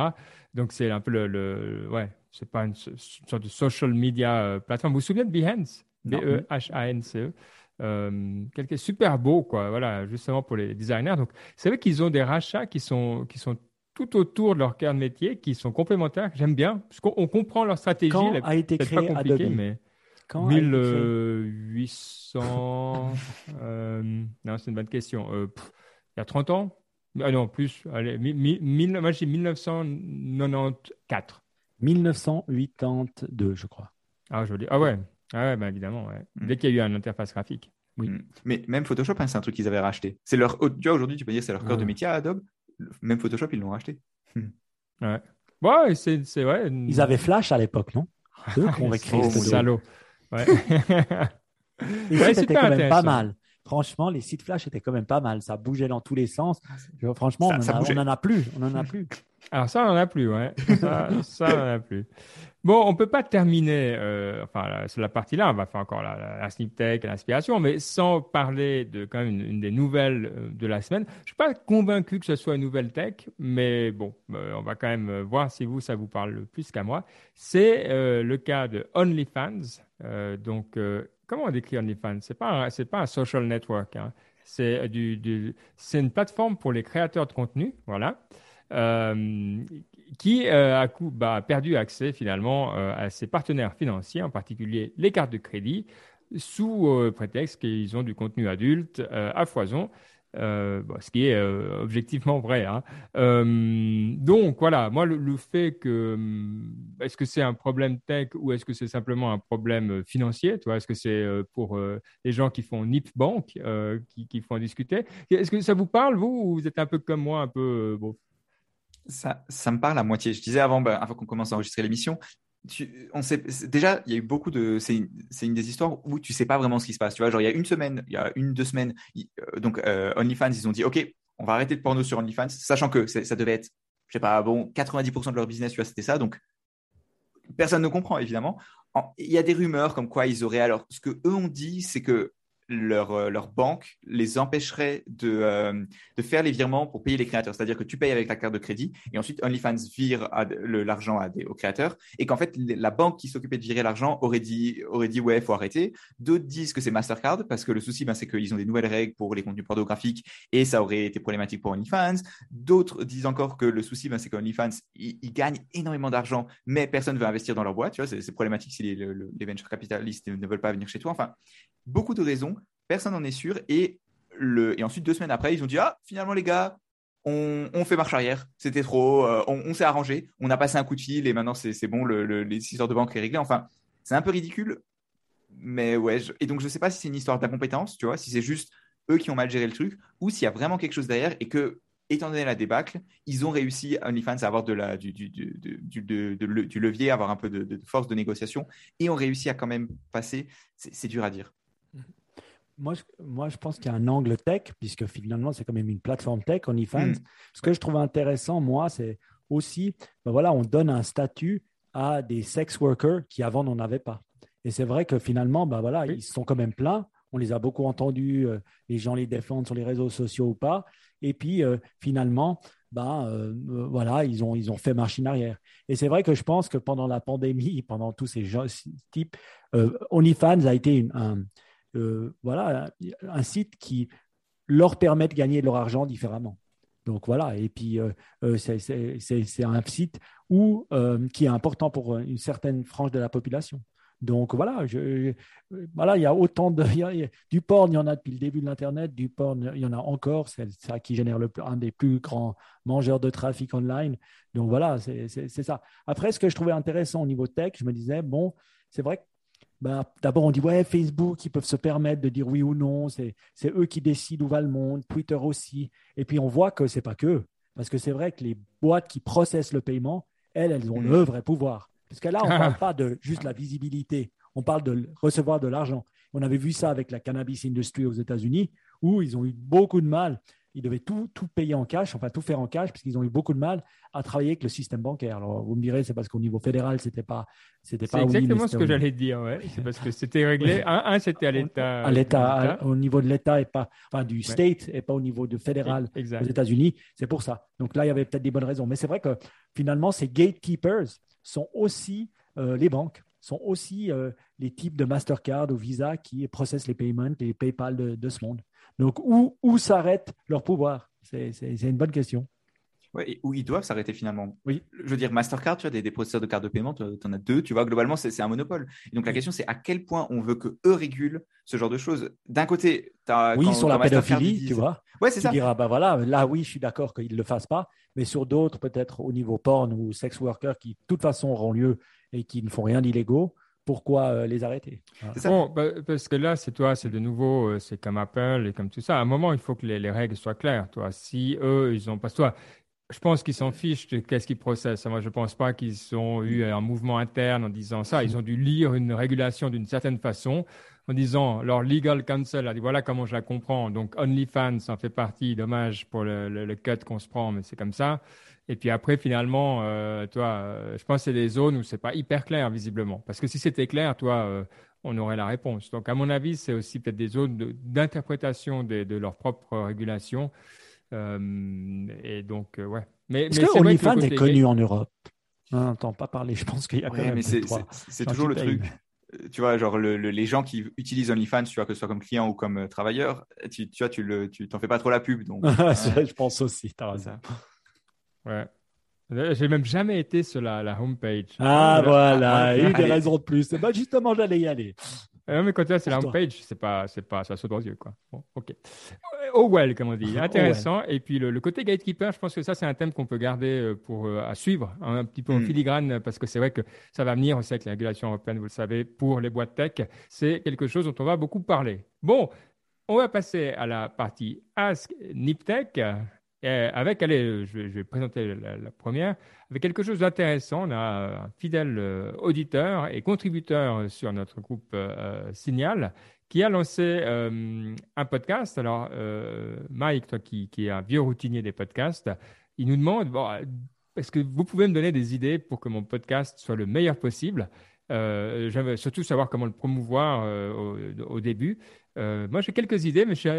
Donc c'est un peu le, le ouais, c'est pas une, sorte de social media plateforme. Vous vous souvenez de Behance? B-E-H-A-N-C-E. E. quelque super beau, quoi. Voilà, justement pour les designers. Donc, c'est vrai qu'ils ont des rachats qui sont, qui sont tout autour de leur cœur de métier qui sont complémentaires. J'aime bien, parce qu'on comprend leur stratégie. Quand a été créé pas Adobe? mais Quand 1800. euh, non, c'est une bonne question. Euh, il y a 30 ans? Ah non, plus. Allez, moi, j'ai 1994. 1982, je crois. Ah, je dis. Ah ouais, ah ouais bah, évidemment. Ouais. Mm. Dès qu'il y a eu une interface graphique. Oui. Mm. Mais même Photoshop, hein, c'est un truc qu'ils avaient racheté. C'est leur, tu vois, aujourd'hui, tu peux dire c'est leur cœur de métier à Adobe même Photoshop, ils l'ont racheté. ouais. Ouais, c'est, c'est vrai. Ils avaient Flash à l'époque, non? C'est eux qui ont créé oh, salaud. Ouais. les sites étaient quand même pas mal. Franchement, les sites Flash étaient quand même pas mal. Ça bougeait dans tous les sens. Franchement, on, en a, plus. On en a plus. Alors ça, on n'en a plus, ouais. Ça, ça on n'en a plus. Bon, on ne peut pas terminer, euh, enfin, la, la partie-là, on va faire encore la, la, snip tech, l'inspiration, mais sans parler de quand même une, des nouvelles euh, de la semaine. Je ne suis pas convaincu que ce soit une nouvelle tech, mais bon, euh, on va quand même voir si vous, ça vous parle plus qu'à moi. C'est le cas de OnlyFans. donc, comment on décrit OnlyFans? Ce n'est pas, pas un social network. Hein. C'est du, du, une plateforme pour les créateurs de contenu, voilà. Euh, qui euh, a, coup, bah, perdu accès finalement euh, à ses partenaires financiers, en particulier les cartes de crédit, sous prétexte qu'ils ont du contenu adulte à foison. Ce qui est objectivement vrai. Hein. donc voilà, moi le, fait que est-ce que c'est un problème tech ou est-ce que c'est simplement un problème financier Est-ce que c'est pour les gens qui font NIP Bank qui, qui font discuter? Est-ce que ça vous parle vous ou vous êtes un peu comme moi, un peu bon, ça, ça me parle à moitié. Je disais avant, bah, avant qu'on commence à enregistrer l'émission, on sait, déjà, il y a eu beaucoup de. C'est une, des histoires où tu sais pas vraiment ce qui se passe. Tu vois, genre, il y a une semaine, il y a une, deux semaines, euh, donc euh, OnlyFans, ils ont dit OK, on va arrêter de porno sur OnlyFans, sachant que ça devait être, je sais pas, bon, 90% de leur business, tu vois, c'était ça. Donc, personne ne comprend, évidemment. Il y a des rumeurs comme quoi ils auraient. Alors, ce que eux ont dit, c'est que leur, euh, leur, banque les empêcherait de, euh, de, faire les virements pour payer les créateurs. C'est-à-dire que tu payes avec ta carte de crédit et ensuite OnlyFans vire l'argent aux créateurs et qu'en fait la banque qui s'occupait de virer l'argent aurait dit, aurait dit ouais, faut arrêter. D'autres disent que c'est Mastercard parce que le souci, ben, c'est qu'ils ont des nouvelles règles pour les contenus pornographiques et ça aurait été problématique pour OnlyFans. D'autres disent encore que le souci, ben, c'est qu'OnlyFans, ils, gagnent énormément d'argent mais personne ne veut investir dans leur boîte. Tu vois, c'est problématique si les, les venture capitalistes ne veulent pas venir chez toi. Enfin, beaucoup de raisons personne n'en est sûr. Et, le, et ensuite, deux semaines après, ils ont dit Ah, finalement, les gars, on, fait marche arrière, c'était trop, euh, on, s'est arrangé, on a passé un coup de fil et maintenant c'est bon, le, les histoires de banque est réglé. Enfin, c'est un peu ridicule, mais ouais. Et donc, je ne sais pas si c'est une histoire d'incompétence, tu vois, si c'est juste eux qui ont mal géré le truc ou s'il y a vraiment quelque chose derrière et que, étant donné la débâcle, ils ont réussi, OnlyFans, à avoir de la, du, du, du, du levier, à avoir un peu de, force de négociation et ont réussi à quand même passer. C'est dur à dire moi, je, moi, je pense qu'il y a un angle tech, puisque finalement, c'est quand même une plateforme tech, OnlyFans. Mm. Ce que je trouve intéressant, moi, c'est aussi, ben voilà, on donne un statut à des sex workers qui avant n'en avaient pas. Et c'est vrai que finalement, ben voilà, ils sont quand même pleins. on les a beaucoup entendus, euh, les gens les défendent sur les réseaux sociaux ou pas. Et puis, euh, finalement, ben, voilà, ils ont, ils ont fait machine arrière. Et c'est vrai que je pense que pendant la pandémie, pendant tous ces gens, types, OnlyFans a été un, voilà, un site qui leur permet de gagner leur argent différemment. Donc voilà, et puis c'est un site où, qui est important pour une certaine frange de la population. Donc voilà, voilà, il y a autant de du porn, il y en a depuis le début de l'internet, du porn, il y en a encore, c'est ça qui génère le, un des plus grands mangeurs de trafic online. Donc voilà, c'est ça. Après, ce que je trouvais intéressant au niveau tech, je me disais bon, c'est vrai que ben, d'abord on dit ouais Facebook ils peuvent se permettre de dire oui ou non, c'est eux qui décident où va le monde, Twitter aussi. Et puis on voit que c'est pas que parce que c'est vrai que les boîtes qui processent le paiement, elles, elles ont mm. le vrai pouvoir. Parce que là, on ne parle pas de juste la visibilité, on parle de recevoir de l'argent. On avait vu ça avec la cannabis industry aux États-Unis, où ils ont eu beaucoup de mal. Ils devaient tout, tout payer en cash, enfin tout faire en cash, parce qu'ils ont eu beaucoup de mal à travailler avec le système bancaire. Alors, vous me direz, c'est parce qu'au niveau fédéral, c'était pas, c'était pas. C'est exactement ce que j'allais dire, ouais. C'est parce que c'était réglé. Un, c'était à l'État. À l'État, au niveau de l'État et pas, enfin du state et pas au niveau du fédéral aux États-Unis. C'est pour ça. Donc là, il y avait peut-être des bonnes raisons. Mais c'est vrai que finalement, ces gatekeepers sont aussi euh, les banques, sont aussi euh, les types de Mastercard ou Visa qui processent les paiements, les PayPal de, ce monde. Donc, où, où s'arrête leur pouvoir? C'est une bonne question. Ouais, où ils doivent s'arrêter finalement? Oui. Je veux dire, Mastercard, tu as des, des processeurs de cartes de paiement, tu en as deux, tu vois, globalement, c'est un monopole. Et donc la question, c'est à quel point on veut que eux régulent ce genre de choses? D'un côté, tu as. Oui, sur la pédophilie, tu vois. Ouais, c'est ça. Dira, bah voilà, là, oui, je suis d'accord qu'ils ne le fassent pas, mais sur d'autres, peut-être au niveau porn ou sex worker, qui de toute façon auront lieu et qui ne font rien d'illégaux, pourquoi euh, les arrêter bon, bah, Parce que là, c'est toi, c'est de nouveau, euh, c'est comme Apple et comme tout ça. À un moment, il faut que les, les règles soient claires. Toi, si eux, ils ont pas toi, je pense qu'ils s'en fichent de qu'est-ce qu'ils processent. Moi, je ne pense pas qu'ils ont eu un mouvement interne en disant ça. Ils ont dû lire une régulation d'une certaine façon en disant leur legal counsel a dit voilà comment je la comprends. Donc OnlyFans en fait partie. Dommage pour le, le, cut qu'on se prend, mais c'est comme ça. Et puis après, finalement, euh, toi, euh, je pense que c'est des zones où c'est pas hyper clair visiblement. Parce que si c'était clair, toi, euh, on aurait la réponse. Donc à mon avis, c'est aussi peut-être des zones d'interprétation de, de, leur propre régulation. Euh, et donc, euh, ouais. Mais, Est-ce que OnlyFans est connu en Europe? On n'entend pas parler. Je pense qu'il y a quand même. Mais c'est toujours le truc tu vois, genre les gens qui utilisent OnlyFans, tu vois, que ce soit comme client ou comme travailleur, tu, tu vois, tu le, tu t'en fais pas trop la pub, donc. je pense aussi, t'as raison. Ouais. J'ai même jamais été sur la, la homepage. Ah, voilà, une des raisons de plus. Bah, justement, j'allais y aller. Euh, mais quand c'est la homepage, c'est pas, c'est pas, ça saute aux yeux, quoi. Bon, ok. Oh well, comme on dit. Oh Intéressant. Et puis le, côté gatekeeper, je pense que ça, c'est un thème qu'on peut garder euh, pour, euh, à suivre un petit peu en hmm. filigrane parce que c'est vrai que ça va venir aussi avec la régulation européenne, vous le savez, pour les boîtes tech. C'est quelque chose dont on va beaucoup parler. Bon, on va passer à la partie Ask Niptech. Euh, avec, allez, je vais, présenter la, première, avec quelque chose d'intéressant. On a un fidèle euh, auditeur et contributeur sur notre groupe euh, Signal qui a lancé un podcast. Alors, Mike, toi qui, qui, est un vieux routinier des podcasts, il nous demande bon, est-ce que vous pouvez me donner des idées pour que mon podcast soit le meilleur possible? J'aimerais surtout savoir comment le promouvoir au, au, début. moi, j'ai quelques idées, mais je suis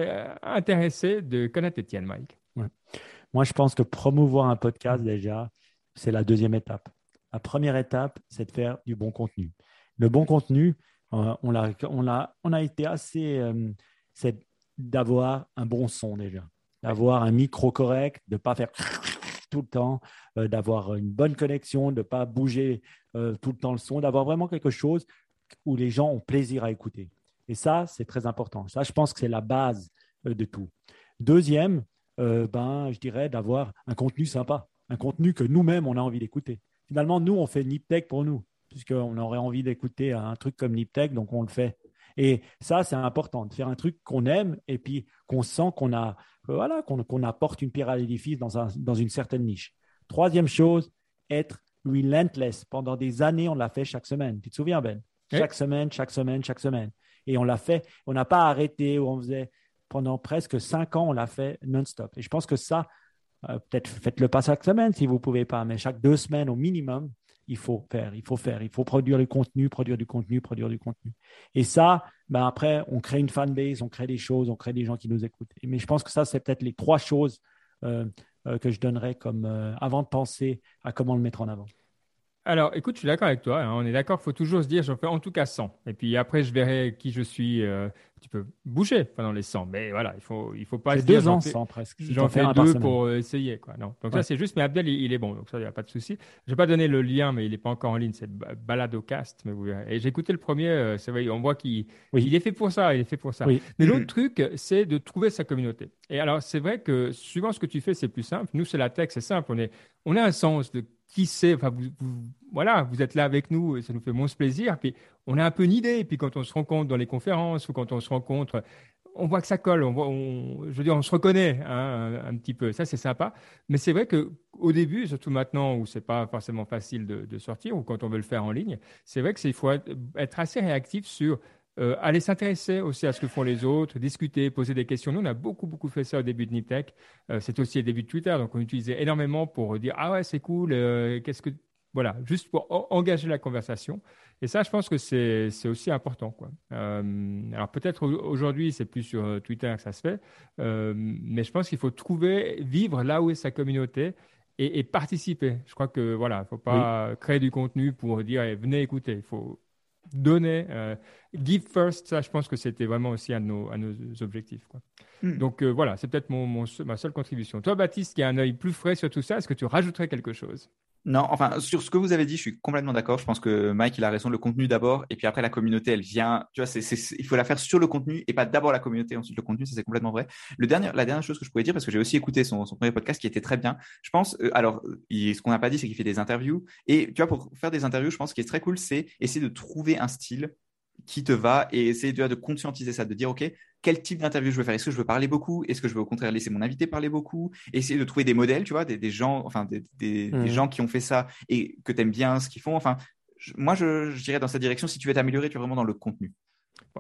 intéressé de connaître Étienne, Mike. Moi, je pense que promouvoir un podcast, déjà, c'est la deuxième étape. La première étape, c'est de faire du bon contenu. Le bon contenu, euh, on, a, été assez. Euh, c'est d'avoir un bon son déjà, d'avoir un micro correct, de ne pas faire tout le temps, euh, d'avoir une bonne connexion, de ne pas bouger tout le temps le son, d'avoir vraiment quelque chose où les gens ont plaisir à écouter. Et ça, c'est très important. Ça, je pense que c'est la base de tout. Deuxième, euh, ben, je dirais d'avoir un contenu sympa, un contenu que nous-mêmes, on a envie d'écouter. Finalement, nous, on fait Niptech pour nous, puisqu'on aurait envie d'écouter un truc comme Niptech, donc on le fait. Et ça, c'est important, de faire un truc qu'on aime et puis qu'on sent qu'on a, voilà, qu'on apporte une pierre à l'édifice dans, un, dans une certaine niche. Troisième chose, être relentless. Pendant des années, on l'a fait chaque semaine. Tu te souviens, Ben? Chaque semaine, chaque semaine, chaque semaine. Et on l'a fait. On n'a pas arrêté où on faisait pendant presque cinq ans, on l'a fait non-stop. Et je pense que ça, euh, peut-être faites-le pas chaque semaine si vous ne pouvez pas, mais chaque deux semaines au minimum, il faut faire, il faut faire, il faut produire du contenu, produire du contenu, produire du contenu. Et ça, ben après, on crée une fanbase, on crée des choses, on crée des gens qui nous écoutent. Mais je pense que ça, c'est peut-être les trois choses euh, euh, que je donnerais comme avant de penser à comment le mettre en avant. Alors, écoute, je suis d'accord avec toi. Hein. On est d'accord qu'il faut toujours se dire, j'en fais en tout cas 100. Et puis après, je verrai qui je suis. Euh, tu peux bouger pendant les 100. Mais voilà, il faut, il faut pas se dire. deux ans 100 presque. J'en fais deux pour euh, essayer. Quoi. Non. Donc ça, c'est juste. Mais Abdel, il, est bon. Donc ça, il n'y a pas de souci. Je vais pas donner le lien, mais il n'est pas encore en ligne. C'est Baladocast. Mais vous verrez. Et j'ai écouté le premier. Euh, c'est vrai, on voit qu'il il est fait pour ça. Il est fait pour ça. Mais l'autre truc, c'est de trouver sa communauté. Et alors, c'est vrai que suivant ce que tu fais, c'est plus simple. Nous, c'est la tech, c'est simple. On, est, on a un sens de qui sait, enfin, vous, voilà, vous êtes là avec nous, et ça nous fait mon plaisir. Puis on a un peu une idée. Puis quand on se rencontre dans les conférences ou quand on se rencontre, on voit que ça colle. On voit, je veux dire, on se reconnaît hein, un, petit peu. Ça, c'est sympa. Mais c'est vrai que au début, surtout maintenant où c'est pas forcément facile de, de, sortir ou quand on veut le faire en ligne, c'est vrai que il faut être assez réactif sur euh, aller s'intéresser aussi à ce que font les autres, discuter, poser des questions. Nous, on a beaucoup, beaucoup fait ça au début de Niptech. Euh, c'est aussi au début de Twitter, donc on utilisait énormément pour dire Ah ouais, c'est cool, euh, qu'est-ce que. Voilà, juste pour engager la conversation. Et ça, je pense que c'est aussi important. Quoi. alors peut-être aujourd'hui, c'est plus sur Twitter que ça se fait, mais je pense qu'il faut trouver, vivre là où est sa communauté et, participer. Je crois que voilà, faut pas créer du contenu pour dire eh, venez écouter. Il faut donner, euh, give first, ça je pense que c'était vraiment aussi un de nos, nos objectifs. Quoi. Hmm. Donc euh, voilà, c'est peut-être mon, ma seule contribution. Toi, Baptiste, qui a un œil plus frais sur tout ça, est-ce que tu rajouterais quelque chose? Non, enfin, sur ce que vous avez dit, je suis complètement d'accord. Je pense que Mike, il a raison, le contenu d'abord, et puis après, la communauté, elle vient. Tu vois, il faut la faire sur le contenu et pas d'abord la communauté, ensuite le contenu, ça c'est complètement vrai. Le dernier, la dernière chose que je pouvais dire, parce que j'ai aussi écouté son, premier podcast qui était très bien, je pense, euh, alors, ce qu'on n'a pas dit, c'est qu'il fait des interviews. Et tu vois, pour faire des interviews, je pense qu'il est très cool, c'est essayer de trouver un style qui te va et essayer de, de conscientiser ça, de dire, OK, quel type d'interview je veux faire? Est-ce que je veux parler beaucoup? Est-ce que je veux au contraire laisser mon invité parler beaucoup? Essayer de trouver des modèles, tu vois, des, gens, enfin, des, mmh. gens qui ont fait ça et que tu aimes bien ce qu'ils font. Enfin, moi, je, dirais dans cette direction, si tu veux t'améliorer, tu es vraiment dans le contenu.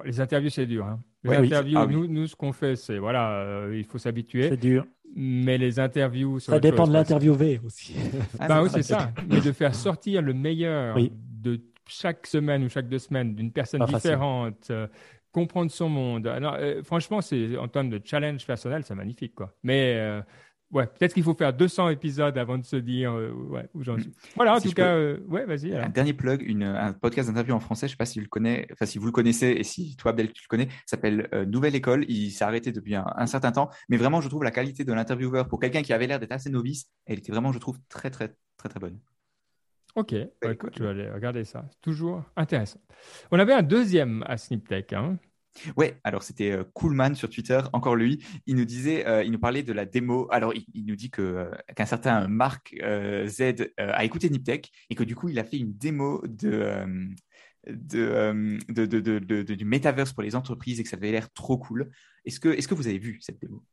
les interviews, c'est dur. Hein. Les interviews, ah nous, nous, ce qu'on fait, c'est voilà, euh, il faut s'habituer. C'est dur. Mais les interviews. Ça dépend de l'interviewé aussi. Ah, bah oui, c'est ça. Mais de faire sortir le meilleur de chaque semaine ou chaque deux semaines d'une personne différente, euh, comprendre son monde. Alors, euh, franchement, c'est en termes de challenge personnel, c'est magnifique, quoi. Mais euh, ouais, peut-être qu'il faut faire 200 épisodes avant de se dire ouais, où j'en suis. Mm. Voilà, en tout cas, ouais, vas-y. Un dernier plug, une, un podcast d'interview en français. Je ne sais pas si, le connais, enfin, si vous le connaissez et si toi, Abdel, tu le connais, s'appelle Nouvelle École. Il s'est arrêté depuis un, un, certain temps, mais vraiment, je trouve la qualité de l'intervieweur pour quelqu'un qui avait l'air d'être assez novice, elle était vraiment, je trouve, très, très, très, très bonne. Ok, bah, écoute, je vais aller regarder ça. C'est toujours intéressant. On avait un deuxième à SnipTech. Hein. Ouais, alors c'était euh, Coolman sur Twitter, encore lui. Il nous disait, euh, il nous parlait de la démo. Alors, il, nous dit que euh, qu'un certain Marc Z a écouté Niptech et que du coup, il a fait une démo de, de, de, du metaverse pour les entreprises et que ça avait l'air trop cool. Est-ce que, est-ce que vous avez vu cette démo?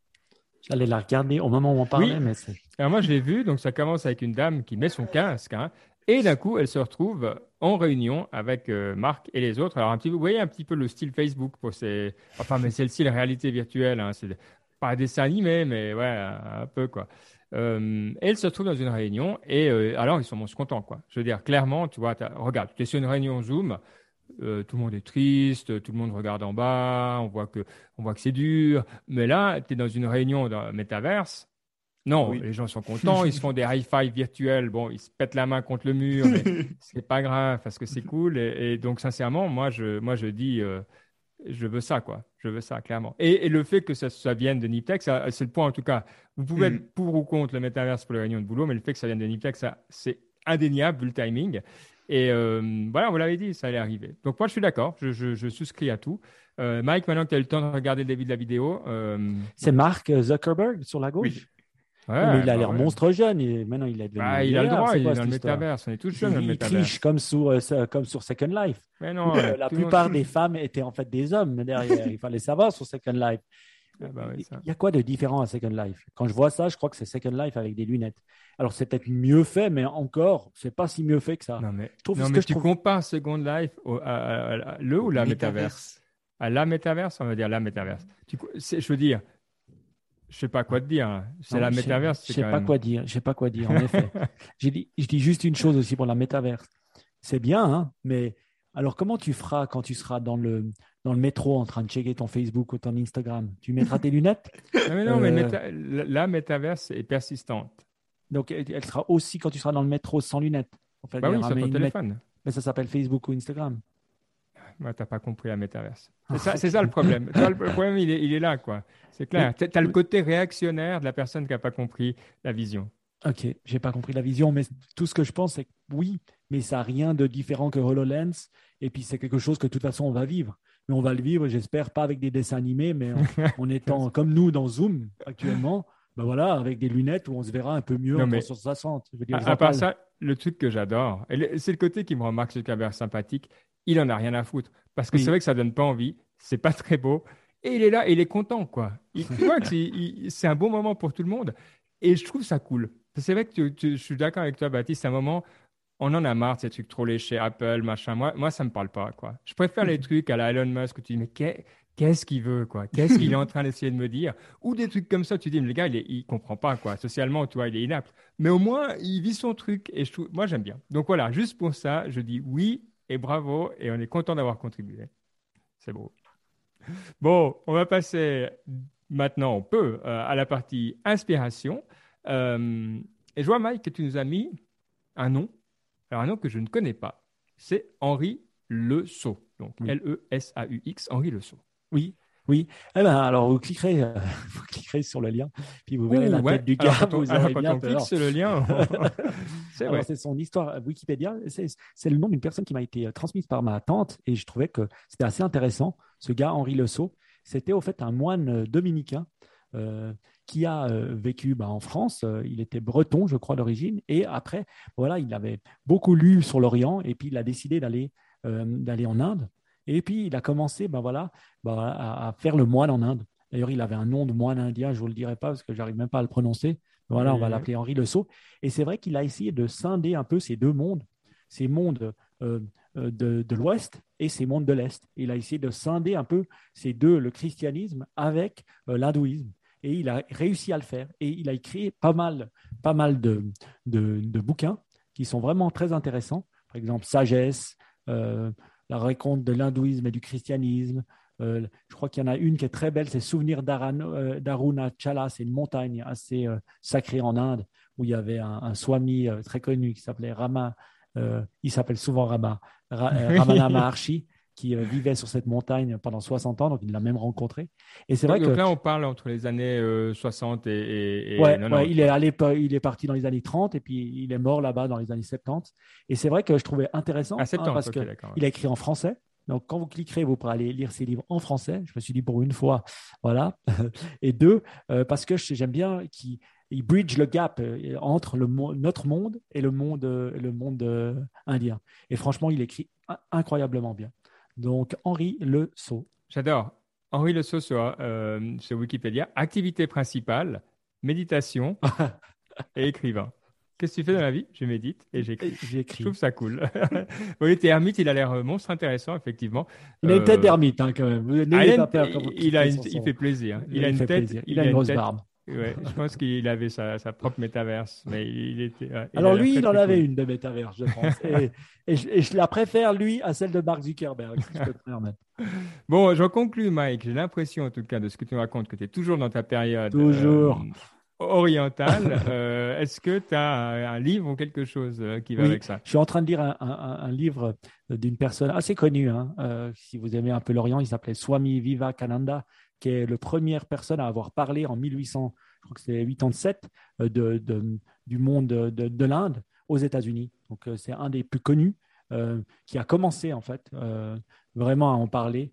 J'allais la regarder au moment où on parlait, mais c'est. Alors moi, je l'ai vu. Donc, ça commence avec une dame qui met son casque. Hein, et d'un coup, elle se retrouve en réunion avec euh, Marc et les autres. Alors, un petit, vous voyez un petit peu le style Facebook pour ces. Enfin, mais c'est le style réalité virtuelle. Hein. C'est pas un dessin animé, mais ouais, un peu quoi. Euh, et elle se retrouve dans une réunion et euh, alors ils sont moins contents quoi. Je veux dire clairement, tu vois, regarde, tu es sur une réunion Zoom, tout le monde est triste, tout le monde regarde en bas, on voit que, que c'est dur. Mais là, tu es dans une réunion dans Metaverse, non, les gens sont contents, ils se font des high-five virtuels, bon, ils se pètent la main contre le mur, mais c'est pas grave parce que c'est cool. Et, donc, sincèrement, moi, je, moi, je dis, euh, je veux ça, quoi. Je veux ça, clairement. Et, le fait que ça, ça vienne de Niptech, c'est le point, en tout cas. Vous pouvez mm. être pour ou contre le métaverse pour les réunions de boulot, mais le fait que ça vienne de Niptech, ça, c'est indéniable vu le timing. Et euh, voilà, vous l'avez dit, ça allait arriver. Donc, moi, je suis d'accord, je, souscris à tout. Euh, Mike, maintenant que tu as eu le temps de regarder le début de la vidéo. C'est Mark Zuckerberg sur la gauche? Mais il a bah l'air monstre jeune. Et maintenant, il est devenu. Bah, il a le droit, il est dans le métaverse. On est tous jeunes dans le métaverse. Il comme sur, euh, comme sur Second Life. Mais non, la plupart des femmes étaient en fait des hommes derrière. il fallait savoir sur Second Life. Ah bah il y a quoi de différent à Second Life? Quand je vois ça, je crois que c'est Second Life avec des lunettes. Alors c'est peut-être mieux fait, mais encore, c'est pas si mieux fait que ça. Non mais, non, mais tu compares Second Life à, le ou la métaverse À la métaverse, on va dire la métaverse. je veux dire, Je sais pas quoi te dire. C'est Non, la métaverse. Je c'est sais pas même- quoi dire. Je sais pas quoi dire. En effet, je dis juste une chose aussi pour la métaverse. C'est bien, hein, mais alors comment tu feras quand tu seras dans le dans le métro en train de checker ton Facebook ou ton Instagram? Tu mettras tes lunettes? Non, mais non, mais Euh, méta- la, métaverse est persistante. Donc elle sera aussi quand tu seras dans le métro sans lunettes. En fait, Bah oui, sur ton téléphone. Mais ça s'appelle Facebook ou Instagram. Ouais, t'as pas compris la métaverse. C'est ça, le problème. Le problème, il est, il est là, quoi. C'est clair. Tu as le côté réactionnaire de la personne qui n'a pas compris la vision. Ok, j'ai pas compris la vision, mais tout ce que je pense, c'est que oui, mais ça n'a rien de différent que HoloLens. Et puis c'est quelque chose que de toute façon on va vivre. Mais on va le vivre, j'espère, pas avec des dessins animés, mais en, en étant comme nous dans Zoom actuellement, ben voilà, avec des lunettes où on se verra un peu mieux Non, en mais- 360. Je veux dire, À, part ça, le truc que j'adore, et c'est le côté qui me rend Mark Zuckerberg sympathique, il en a rien à foutre. Parce que Oui. c'est vrai que ça donne pas envie, c'est pas très beau, et il est là, et il est content, quoi. Il, tu vois que c'est un bon moment pour tout le monde, et je trouve ça cool. C'est vrai que tu- tu- je suis d'accord avec toi, Baptiste, c'est un moment, on en a marre de ces trucs trop léchés, Apple, machin. Moi, moi ça me parle pas, quoi. Je préfère les trucs à la Elon Musk où tu dis, mais qu'est- qu'est-ce qu'il veut, quoi? Qu'est-ce qu'il est en train d'essayer de me dire? Ou des trucs comme ça, tu dis, mais le gars, il, est- il comprend pas, quoi. Socialement, tu vois, il est inapte. Mais au moins, il vit son truc et je trouve, moi, j'aime bien. Donc voilà, juste pour ça, je dis oui et bravo et on est content d'avoir contribué. C'est beau. Bon, on va passer maintenant, on peut, euh, à la partie inspiration. Euh, et je vois, Mike, que tu nous as mis un nom, alors un nom que je ne connais pas. C'est Henri Le Sceau. Donc Oui. L-E-S-A-U-X, Henri Le Sceau. Oui, oui. Eh ben, alors vous cliquerez, euh, vous cliquerez sur le lien, puis vous verrez Ouh, la ouais. tête du Alors, gars, quand on, vous alors, quand bien on clique peur. sur le lien, c'est son histoire euh, Wikipédia. C'est le nom d'une personne qui m'a été euh, transmise par ma tante et je trouvais que c'était assez intéressant. Ce gars, Henri Le c'était au fait un moine dominicain euh, qui a euh, vécu bah, en France. Euh, il était breton, je crois, d'origine. Et après, voilà, il avait beaucoup lu sur l'Orient et puis il a décidé d'aller d'aller en Inde. Et puis, il a commencé ben voilà, ben, à, à faire le moine en Inde. D'ailleurs, il avait un nom de moine indien, je ne vous le dirai pas parce que j'arrive même pas à le prononcer. Voilà, on va l'appeler Henri Le Sceau. Et c'est vrai qu'il a essayé de scinder un peu ces deux mondes, ces mondes euh, euh, de, de l'Ouest et ces mondes de l'Est. Il a essayé de scinder un peu ces deux, le christianisme avec euh, l'hindouisme. Et il a réussi à le faire. Et il a écrit pas mal, pas mal de, de, de bouquins qui sont vraiment très intéressants. Par exemple, Sagesse, euh, la raconte de l'hindouisme et du christianisme. Euh, je crois qu'il y en a une qui est très belle, c'est Souvenir euh, d'Arunachala. C'est une montagne assez euh, sacrée en Inde où il y avait un, un swami très connu qui s'appelait Rama. il s'appelle souvent Rama, Ra- Ramana Maharshi, qui euh, vivait sur cette montagne pendant 60 ans, donc il l'a même rencontré. Et c'est vrai Donc que là, on parle entre les années euh, 60 et, et, et Ouais, 90. ouais, il, est allé, il est parti dans les années 30 et puis il est mort là-bas dans les années 70. Et c'est vrai que je trouvais intéressant À hein, 70, parce ok, que d'accord. il a écrit en français. Donc, quand vous cliquerez, vous pourrez aller lire ses livres en français. Je me suis dit pour une fois, voilà. Et deux, euh, parce que j'aime bien qu'il il bridge le gap euh, entre le, notre monde et le monde, euh, le monde euh, indien. Et franchement, il écrit in- incroyablement bien. Donc, Henri Le Sceau. J'adore. Henri Le Sceau sur, euh, sur Wikipédia. Activité principale, méditation et écrivain. Qu'est-ce que tu fais dans la vie? Je médite et j'écris. Je trouve ça cool. oui, il était ermite, il a l'air euh, monstre intéressant, effectivement. Il a une Euh, tête d'ermite hein, quand même. ah, il, pas peur a une- fait plaisir. Il, a une tête. plaisir. Il, a une grosse barbe. Ouais, je pense qu'il avait sa, sa propre métaverse, mais il était. ouais, il a Alors lui, il en avait une de métaverse, je pense. et, et je, et je la préfère, lui, à celle de Mark Zuckerberg. si je peux me permettre. Bon, j'en conclus, Mike. J'ai l'impression, en tout cas, de ce que tu nous racontes, que tu es toujours dans ta période Toujours. euh, orientale. Euh, Est-ce que tu as un, un livre ou quelque chose euh, qui va Oui. avec ça? Je suis en train de lire un, un- un livre d'une personne assez connue. hein, euh, si vous aimez un peu l'Orient, il s'appelait Swami Vivekananda, qui est la première personne à avoir parlé en 1800, je crois que c'est 87, euh, de, du monde de, de l'Inde aux États-Unis. Donc euh, c'est un des plus connus euh, qui a commencé en fait vraiment à en parler,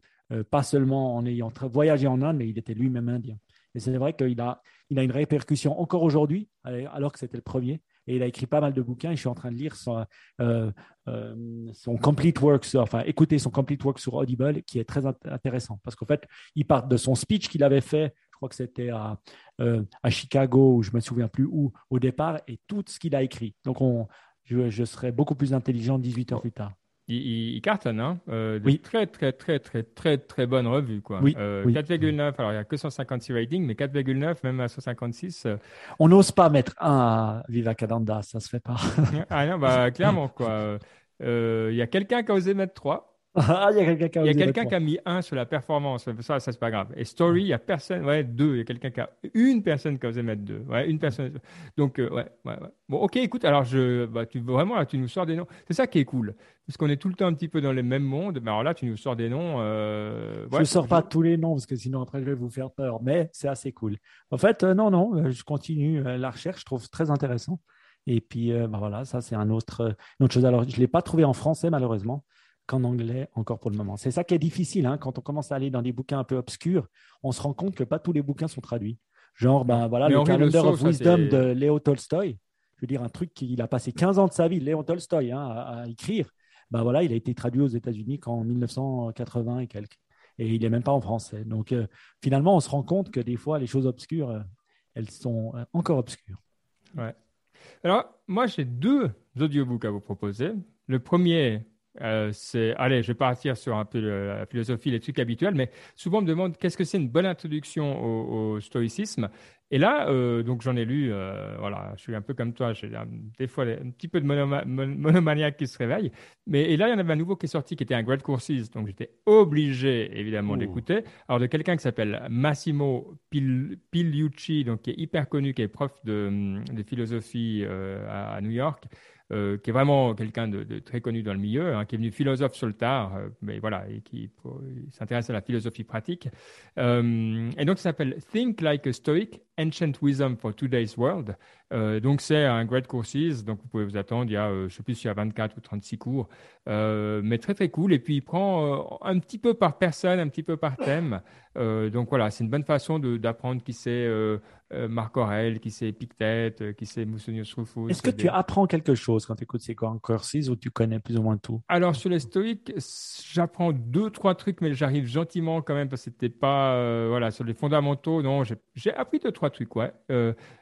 pas seulement en ayant voyagé en Inde, mais il était lui-même indien. Et c'est vrai qu'il a, il a une répercussion encore aujourd'hui, alors que c'était le premier. Et il a écrit pas mal de bouquins. Et je suis en train de lire son, euh, euh, son complete work, sur- enfin écouter son complete work sur Audible, qui est très int- intéressant parce qu'en fait, il part de son speech qu'il avait fait. Je crois que c'était à, euh, à Chicago, ou je me souviens plus où, au départ, et tout ce qu'il a écrit. Donc, on, je, je serai beaucoup plus intelligent 18 heures plus tard. Il, cartonne, hein euh, oui. Très, très, très, très, très, très bonne revue, quoi. Oui. 4,9, euh, alors il n'y a que 156 ratings, mais 4,9, même à 156. Euh. On n'ose pas mettre un à Viva Cadanda, ça se fait pas. ah non, bah, clairement, quoi. Il y a quelqu'un qui a osé mettre 3. Ah, il y a quelqu'un qui a, quelqu'un qui a mis un sur la performance. Ça, ça c'est pas grave. Et Story, il y a personne. Ouais, deux. Il y a quelqu'un qui a une personne qui a osé mettre deux. Ouais, une personne. Donc, euh, ouais, ouais, ouais, Bon, ok, écoute. Alors, je, bah, tu vraiment là, tu nous sors des noms. C'est ça qui est cool, parce qu'on est tout le temps un petit peu dans les mêmes mondes. Mais alors là, tu nous sors des noms. Euh, je ne sors pas tous les noms parce que sinon après je vais vous faire peur. Mais c'est assez cool. En fait, euh, non, non, je continue la recherche. Je trouve très intéressant. Et puis, bah, voilà, ça c'est un autre, une autre chose. Alors, je l'ai pas trouvé en français malheureusement qu'en anglais encore pour le moment. C'est ça qui est difficile hein, quand on commence à aller dans des bouquins un peu obscurs. On se rend compte que pas tous les bouquins sont traduits. Genre, ben voilà, le Calendar of Wisdom de Léo Tolstoy. Je veux dire, un truc qu'il a passé 15 ans de sa vie, Léo Tolstoy, hein, à, écrire. Ben voilà, il a été traduit aux États-Unis qu'en 1980 et quelques. Et il n'est même pas en français. Donc, euh, finalement, on se rend compte que des fois, les choses obscures, euh, elles sont euh, encore obscures. Ouais. Alors, moi, j'ai deux audiobooks à vous proposer. Le premier, euh, c'est, allez, je vais partir sur un peu la philosophie, les trucs habituels, mais souvent on me demande qu'est-ce que c'est une bonne introduction au, stoïcisme. Et là, euh, donc j'en ai lu, euh, voilà, je suis un peu comme toi, j'ai des fois un petit peu de monomaniaque qui se réveille. Mais et là, il y en avait un nouveau qui est sorti, qui était un Great Courses, donc j'étais obligé évidemment d'écouter. Alors de quelqu'un qui s'appelle Massimo Pigliucci, donc qui est hyper connu, qui est prof de, philosophie à, New York. Euh, qui est vraiment quelqu'un de, très connu dans le milieu, hein, qui est venu philosophe sur le tard, euh, mais voilà, et qui s'intéresse à la philosophie pratique. Euh, et donc, ça s'appelle Think Like a Stoic, Ancient Wisdom for Today's World. Euh, donc, c'est un Great Courses. Donc, vous pouvez vous attendre. Il y a, euh, je ne sais plus s'il y a 24 ou 36 cours, euh, mais très, très cool. Et puis, il prend un petit peu par personne, un petit peu par thème. donc, voilà, c'est une bonne façon d'apprendre qui c'est Marc Aurel, qui c'est Epictète, qui c'est Musonius Rufus. Est-ce que tu apprends quelque chose quand tu écoutes ces courses ou tu connais plus ou moins tout? Alors, sur les stoïques, j'apprends deux, trois trucs, mais j'arrive gentiment quand même parce que c'était pas, voilà, sur les fondamentaux, non, j'ai appris deux, trois trucs, ouais.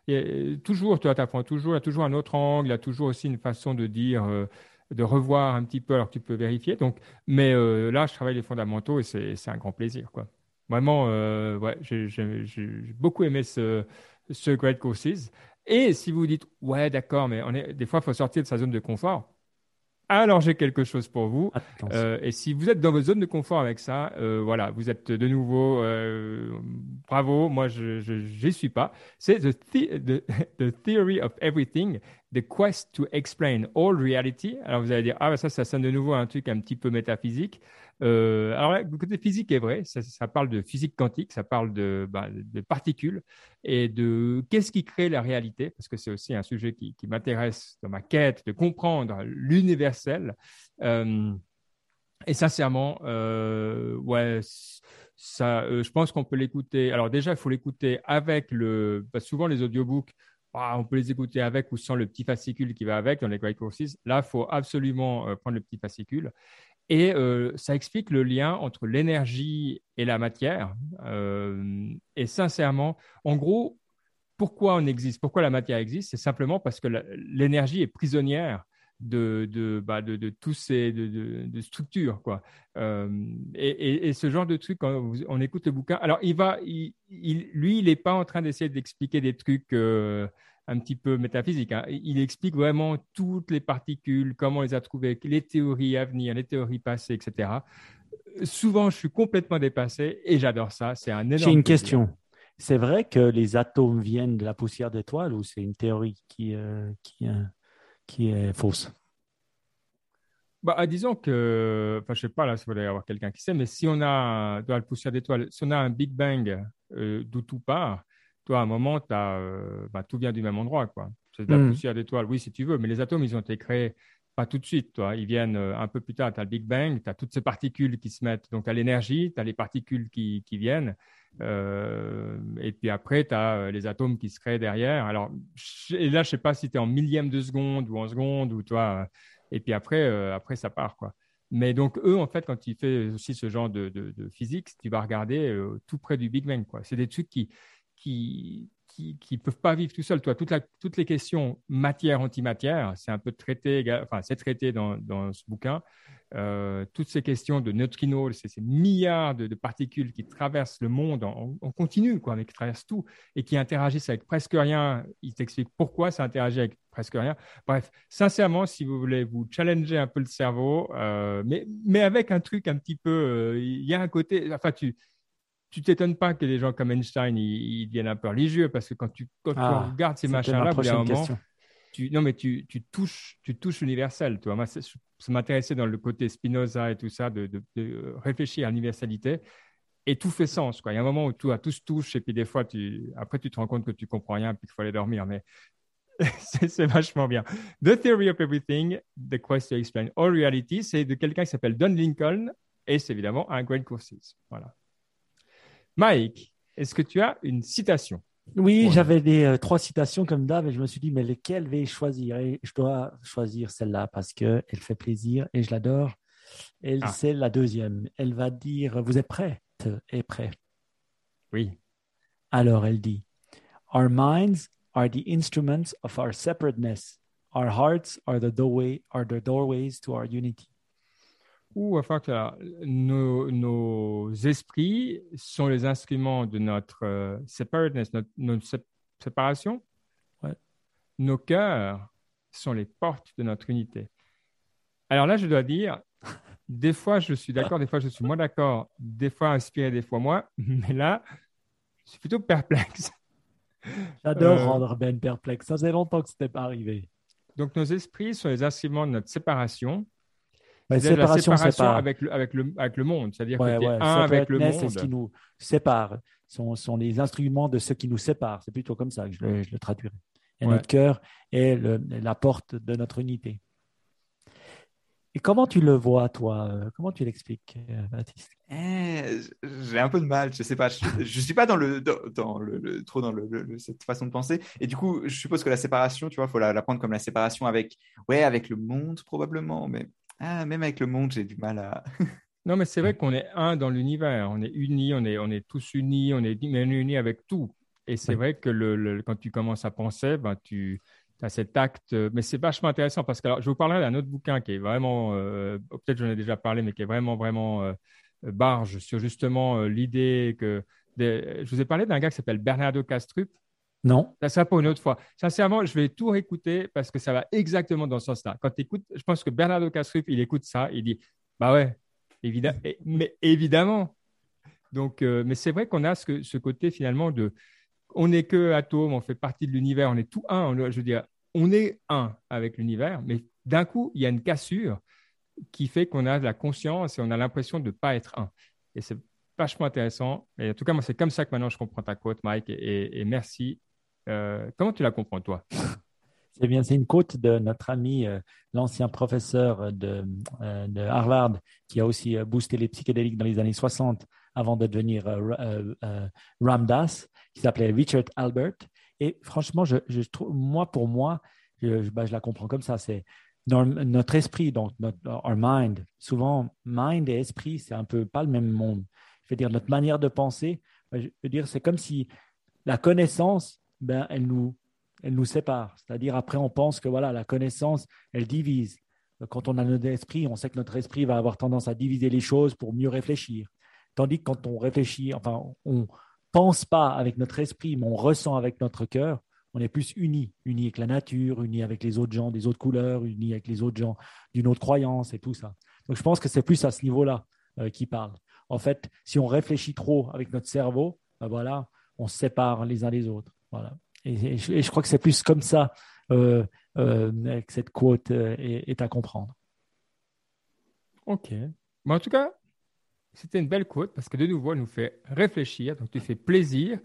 Et, toujours, tu apprends toujours, il y a toujours un autre angle, il y a toujours aussi une façon de dire, euh, de revoir un petit peu, alors tu peux vérifier. Donc, mais euh, là, je travaille les fondamentaux et c'est un grand plaisir, quoi. Vraiment, ouais, j'ai beaucoup aimé ce, ce Great Courses. Et si vous dites, ouais, d'accord, mais on est, des fois, il faut sortir de sa zone de confort alors j'ai quelque chose pour vous. Euh, et si vous êtes dans votre zone de confort avec ça, euh, voilà, vous êtes de nouveau, euh, bravo, moi je n'y suis pas. C'est the, the, Theory of Everything, The Quest to Explain All Reality. Alors vous allez dire, ah bah, ça, ça sonne de nouveau un truc un petit peu métaphysique. Euh, alors, le côté physique est vrai, ça, parle de physique quantique, ça parle de, bah, de particules et de qu'est-ce qui crée la réalité, parce que c'est aussi un sujet qui, m'intéresse dans ma quête de comprendre l'universel. Euh, et sincèrement, euh, ouais, ça, je pense qu'on peut l'écouter. Alors déjà, il faut l'écouter avec le. souvent, les audiobooks, ah, on peut les écouter avec ou sans le petit fascicule qui va avec dans les Great Courses. Là, il faut absolument prendre le petit fascicule. Et euh, ça explique le lien entre l'énergie et la matière. Euh, et sincèrement, en gros, pourquoi on existe, pourquoi la matière existe, c'est simplement parce que l'énergie est prisonnière de, de, bah, de, de tous ces de, structures. Quoi. Euh, et, et, ce genre de truc, quand on écoute le bouquin, alors il va, il, lui, il n'est pas en train d'essayer d'expliquer des trucs un petit peu métaphysique. Hein. Il explique vraiment toutes les particules, comment on les a trouvées, les théories à venir, les théories passées, etc. Souvent, je suis complètement dépassé et j'adore ça. C'est un énorme. J'ai une question. C'est vrai que les atomes viennent de la poussière d'étoiles ou c'est une théorie qui, euh, qui, euh, qui est fausse bah, disons que, enfin, je sais pas là, si vous allez avoir quelqu'un qui sait, mais si on a de la poussière d'étoiles, si on a un Big Bang euh, d'où tout part, toi, à un moment, as, euh, bah, tout vient du même endroit. quoi. C'est de la hmm. poussière d'étoiles, oui, si tu veux, mais les atomes, ils ont été créés pas tout de suite. Toi. Ils viennent euh, un peu plus tard. Tu as le Big Bang, tu as toutes ces particules qui se mettent. Donc, tu as l'énergie, tu as les particules qui, qui viennent. Euh, et puis après, tu as les atomes qui se créent derrière. Alors, et là, je sais pas si tu es en millième de seconde ou en seconde, ou toi. Et puis après, après ça part. quoi. Mais donc, eux, en fait, quand ils font aussi ce genre de, physique, tu vas regarder tout près du Big Bang. C'est des trucs qui, qui qui ne peuvent pas vivre tout seuls. Toi, toutes les questions matière-antimatière, c'est un peu traité, enfin, c'est traité dans, dans, ce bouquin. euh, toutes ces questions de neutrinos, ces, ces milliards de, particules qui traversent le monde en, continu, quoi, mais qui traversent tout et qui interagissent avec presque rien. Il t'explique pourquoi ça interagit avec presque rien. Bref, sincèrement, si vous voulez vous challenger un peu le cerveau, euh, mais, mais avec un truc un petit peu, euh, il y a un côté, enfin, tu tu t'étonnes pas que des gens comme Einstein ils, deviennent un peu religieux parce que quand tu, quand tu ah, regardes ces machins-là, tu, non, mais tu, tu touches, tu touches l'universel. Toi. Moi, ça m'intéressait dans le côté Spinoza et tout ça, de, de, réfléchir à l'universalité. Et tout fait sens. Quoi. Il y a un moment où tout, tout se touche, et puis des fois, tu, après, tu te rends compte que tu comprends rien, puis qu'il faut aller dormir. Mais c'est vachement bien. The Theory of Everything, The Quest to Explain All Reality, c'est de quelqu'un qui s'appelle Don Lincoln, et c'est évidemment un Great Courses. Voilà. Mike, est-ce que tu as une citation? Oui, j'avais des euh, trois citations comme d'hab et je me suis dit, mais lesquelles vais-je choisir? Et je dois choisir celle-là parce qu'elle fait plaisir et je l'adore. Et ah. c'est la deuxième. Elle va dire, vous êtes prête et prêt? Oui. Alors elle dit, Our minds are the instruments of our separateness. Our hearts are the, doorway, are the doorways to our unity ou enfin nos, nos, esprits sont les instruments de notre euh, separateness, notre, séparation. Nos cœurs sont les portes de notre unité. Alors là, je dois dire, des fois je suis d'accord, des fois je suis moins d'accord, des fois inspiré, des fois moins, mais là, je suis plutôt perplexe. J'adore euh, rendre Ben perplexe. Ça faisait longtemps que ce n'était pas arrivé. Donc nos esprits sont les instruments de notre séparation séparation, la séparation avec, le, avec, le, avec le monde, c'est-à-dire que tu es un avec le monde. C'est ce qui nous sépare, sont, sont les instruments de ce qui nous sépare. C'est plutôt comme ça que je le, je le traduirai. Et notre cœur est la porte de notre unité. Et comment tu le vois, toi Comment tu l'expliques, Baptiste? Eh, J'ai un peu de mal, je sais pas. Je ne suis pas dans, le, dans, le, trop dans le, cette façon de penser. Et du coup, je suppose que la séparation, tu vois, il faut la, la, prendre comme la séparation avec, ouais, avec le monde probablement. Mais ah, même avec le monde, j'ai du mal à. non, mais c'est vrai qu'on est un dans l'univers. On est unis, on est, on est tous unis, on est unis avec tout. Et c'est vrai que le, quand tu commences à penser, ben, tu as cet acte. Mais c'est vachement intéressant parce que alors, je vous parlerai d'un autre bouquin qui est vraiment, euh, peut-être j'en ai déjà parlé, mais qui est vraiment, vraiment euh, barge sur justement euh, l'idée que. je vous ai parlé d'un gars qui s'appelle Bernardo Castrup, non. Ça sera pour une autre fois. Sincèrement, je vais tout réécouter parce que ça va exactement dans ce sens-là. Quand tu écoutes, je pense que Bernardo Castrup, il écoute ça, il dit Bah ouais, évidemment, mais évidemment. Donc, euh, mais c'est vrai qu'on a ce, ce, côté finalement de on n'est que atome, on fait partie de l'univers, on est tout un. je veux dire, on est un avec l'univers, mais d'un coup, il y a une cassure qui fait qu'on a de la conscience et on a l'impression de ne pas être un. Et c'est vachement intéressant. Et en tout cas, moi, c'est comme ça que maintenant je comprends ta quote, Mike. et merci euh, comment tu la comprends, toi? C'est bien, c'est une quote de notre ami, euh, l'ancien professeur de, euh, de, Harvard, qui a aussi boosté les psychédéliques dans les années 60 avant de devenir Ramdas, qui s'appelait Richard Albert. Et franchement, moi, pour moi, je, bah, je, la comprends comme ça. C'est notre esprit, donc notre our mind. Souvent, mind et esprit, c'est un peu pas le même monde. Je veux dire, notre manière de penser, bah, je veux dire, c'est comme si la connaissance ben, elle, nous, elle nous sépare. C'est-à-dire, après, on pense que voilà, la connaissance, elle divise. Quand on a notre esprit, on sait que notre esprit va avoir tendance à diviser les choses pour mieux réfléchir. Tandis que quand on réfléchit, enfin, on pense pas avec notre esprit, mais on ressent avec notre cœur, on est plus unis, unis avec la nature, unis avec les autres gens des autres couleurs, unis avec les autres gens d'une autre croyance et tout ça. Donc, je pense que c'est plus à ce niveau-là euh, qui parle. En fait, si on réfléchit trop avec notre cerveau, ben voilà, on se sépare les uns des autres. Voilà. Et, je, crois que c'est plus comme ça euh, euh, que cette quote euh, est, à comprendre. Ok. en tout cas, c'était une belle quote parce que de nouveau, elle nous fait réfléchir, donc tu fais plaisir.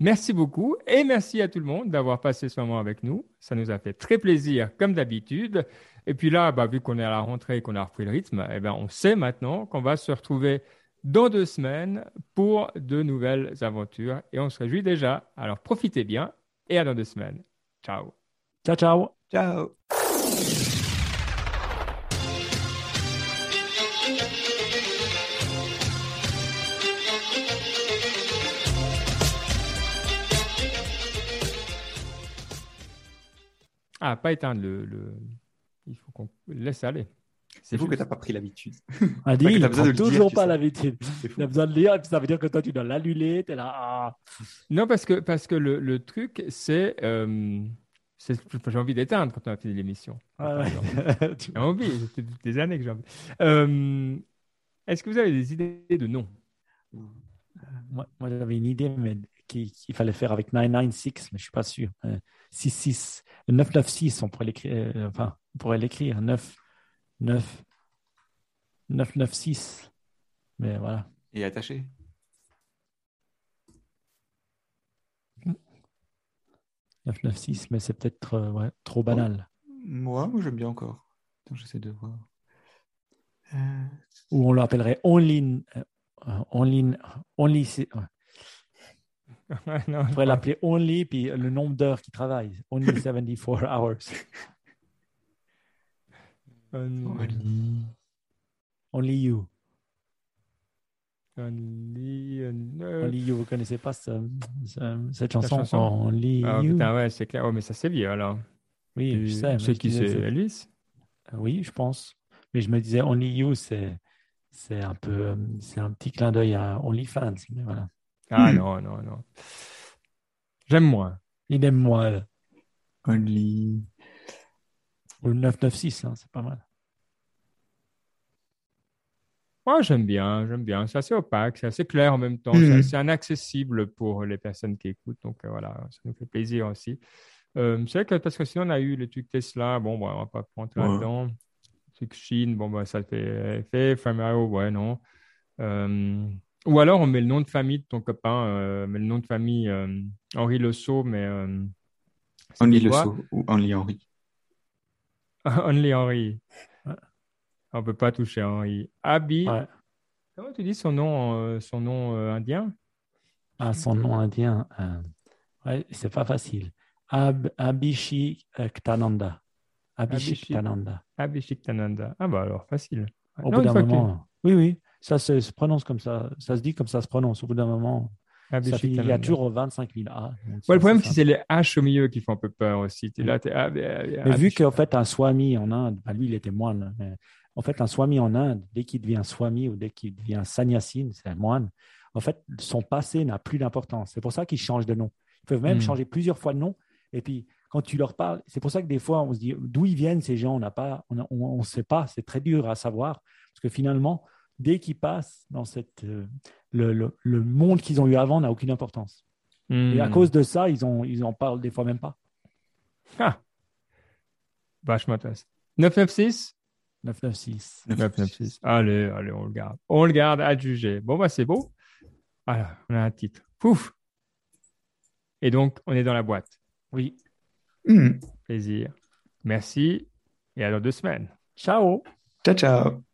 Merci beaucoup et merci à tout le monde d'avoir passé ce moment avec nous. Ça nous a fait très plaisir comme d'habitude. Et puis là, bah, vu qu'on est à la rentrée et qu'on a repris le rythme, eh ben, on sait maintenant qu'on va se retrouver dans deux semaines pour de nouvelles aventures. Et on se réjouit déjà. Alors profitez bien et à dans deux semaines. Ciao. Ciao, ciao. Ciao. Ah, pas éteindre le, le... Il faut qu'on laisse aller. C'est fou que tu n'as pas pris l'habitude. On dit, que il dire, toujours pas l'habitude. Il a besoin de lire, et puis ça veut dire que toi, tu dois l'annuler. Tu es là. ah. Non, parce que, parce que le, le truc, c'est. euh, j'ai envie d'éteindre quand on a fini l'émission. Ah ouais. J'ai envie, ça fait des années que j'ai envie. Euh, Est-ce que vous avez des idées de noms? Moi, moi, j'avais une idée, mais qu'il fallait faire avec 996, mais je suis pas sûr. Euh, 66. Le 996, on pourrait l'écrire. euh, enfin, on pourrait l'écrire. 9, 9, 996. Mais voilà. Et attaché. 996, mais c'est peut-être euh, ouais, trop banal. Moi, moi j'aime bien encore. J'essaie de voir. Euh, Ou on l'appellerait Only. euh, euh, only, c'est- ouais. On pourrait l'appeler Only, puis le nombre d'heures qu'il travaille. Only 74 hours. Only, Only You. only, euh, Only You, vous connaissez pas ce- ce- cette chanson, chanson Only Ah You putain, ouais, c'est clair. Oh, mais ça, c'est vieux alors. Oui, Tu je sais. je qui c'est Elvis? Oui, je pense. Mais je me disais Only You, c'est c'est un peu, euh, c'est un petit clin d'œil à OnlyFans. Mais voilà. Ah non, non, non. J'aime moins. Il aime moi. euh, Only. Ou le 996, hein, c'est pas mal. Moi, j'aime bien, j'aime bien. C'est assez opaque, c'est assez clair en même temps. Mhm. C'est assez inaccessible pour les personnes qui écoutent. Donc euh, voilà, ça nous fait plaisir aussi. Euh, c'est vrai que parce que sinon, on a eu les trucs Tesla. Bon, bah, on va pas rentrer Ouais. là-dedans. Les trucs Chine, bon, bah, ça fait effet. Famaro, ouais, non. Euh, ou alors, on met le nom de famille de ton copain, euh, met le nom de famille euh, Henri Le Sceau, mais. euh, c'était Only le quoi? Saut ou Only Henry. On peut pas toucher Henri. Abi. Ouais. Comment tu dis son nom, euh, son nom euh, indien? Ah, son nom indien, euh, ouais, c'est pas facile. Ab, Abhishektananda. Abhishektananda. Abhishektananda. Ah bah alors, facile. Au Non, bout d'un fois que moment, oui, oui, ça se, se prononce comme ça, ça se dit comme ça se prononce. Au bout d'un moment, ça fait- il y a toujours 25 000 A. donc Ouais, ça, le problème, c'est les H au milieu qui font un peu peur aussi. Là, t'es- ah, mais- Mais vu qu'en fait, un swami en Inde, bah, lui, il était moine. mais en fait, un swami en Inde, dès qu'il devient swami ou dès qu'il devient sannyasine, c'est un moine, en fait, son passé n'a plus d'importance. C'est pour ça qu'ils changent de nom. Ils peuvent même Hmm. changer plusieurs fois de nom. Et puis, quand tu leur parles, c'est pour ça que des fois, on se dit d'où ils viennent ces gens, on n'a pas, on ne sait pas, c'est très dur à savoir. Parce que finalement, dès qu'ils passent dans cette, euh, le, le- le monde qu'ils ont eu avant n'a aucune importance. Et à Hmm. cause de ça, ils, ont, ils en parlent des fois même pas. Ah. Vachement intéressant. 996 996. 996. Allez, allez, on le garde. On le garde à juger. Bon, bah, c'est beau. Voilà, on a un titre. Pouf. Et donc, on est dans la boîte. Oui. Hmm. Plaisir. Merci. Et à dans deux semaines. Ciao. Ciao, ciao.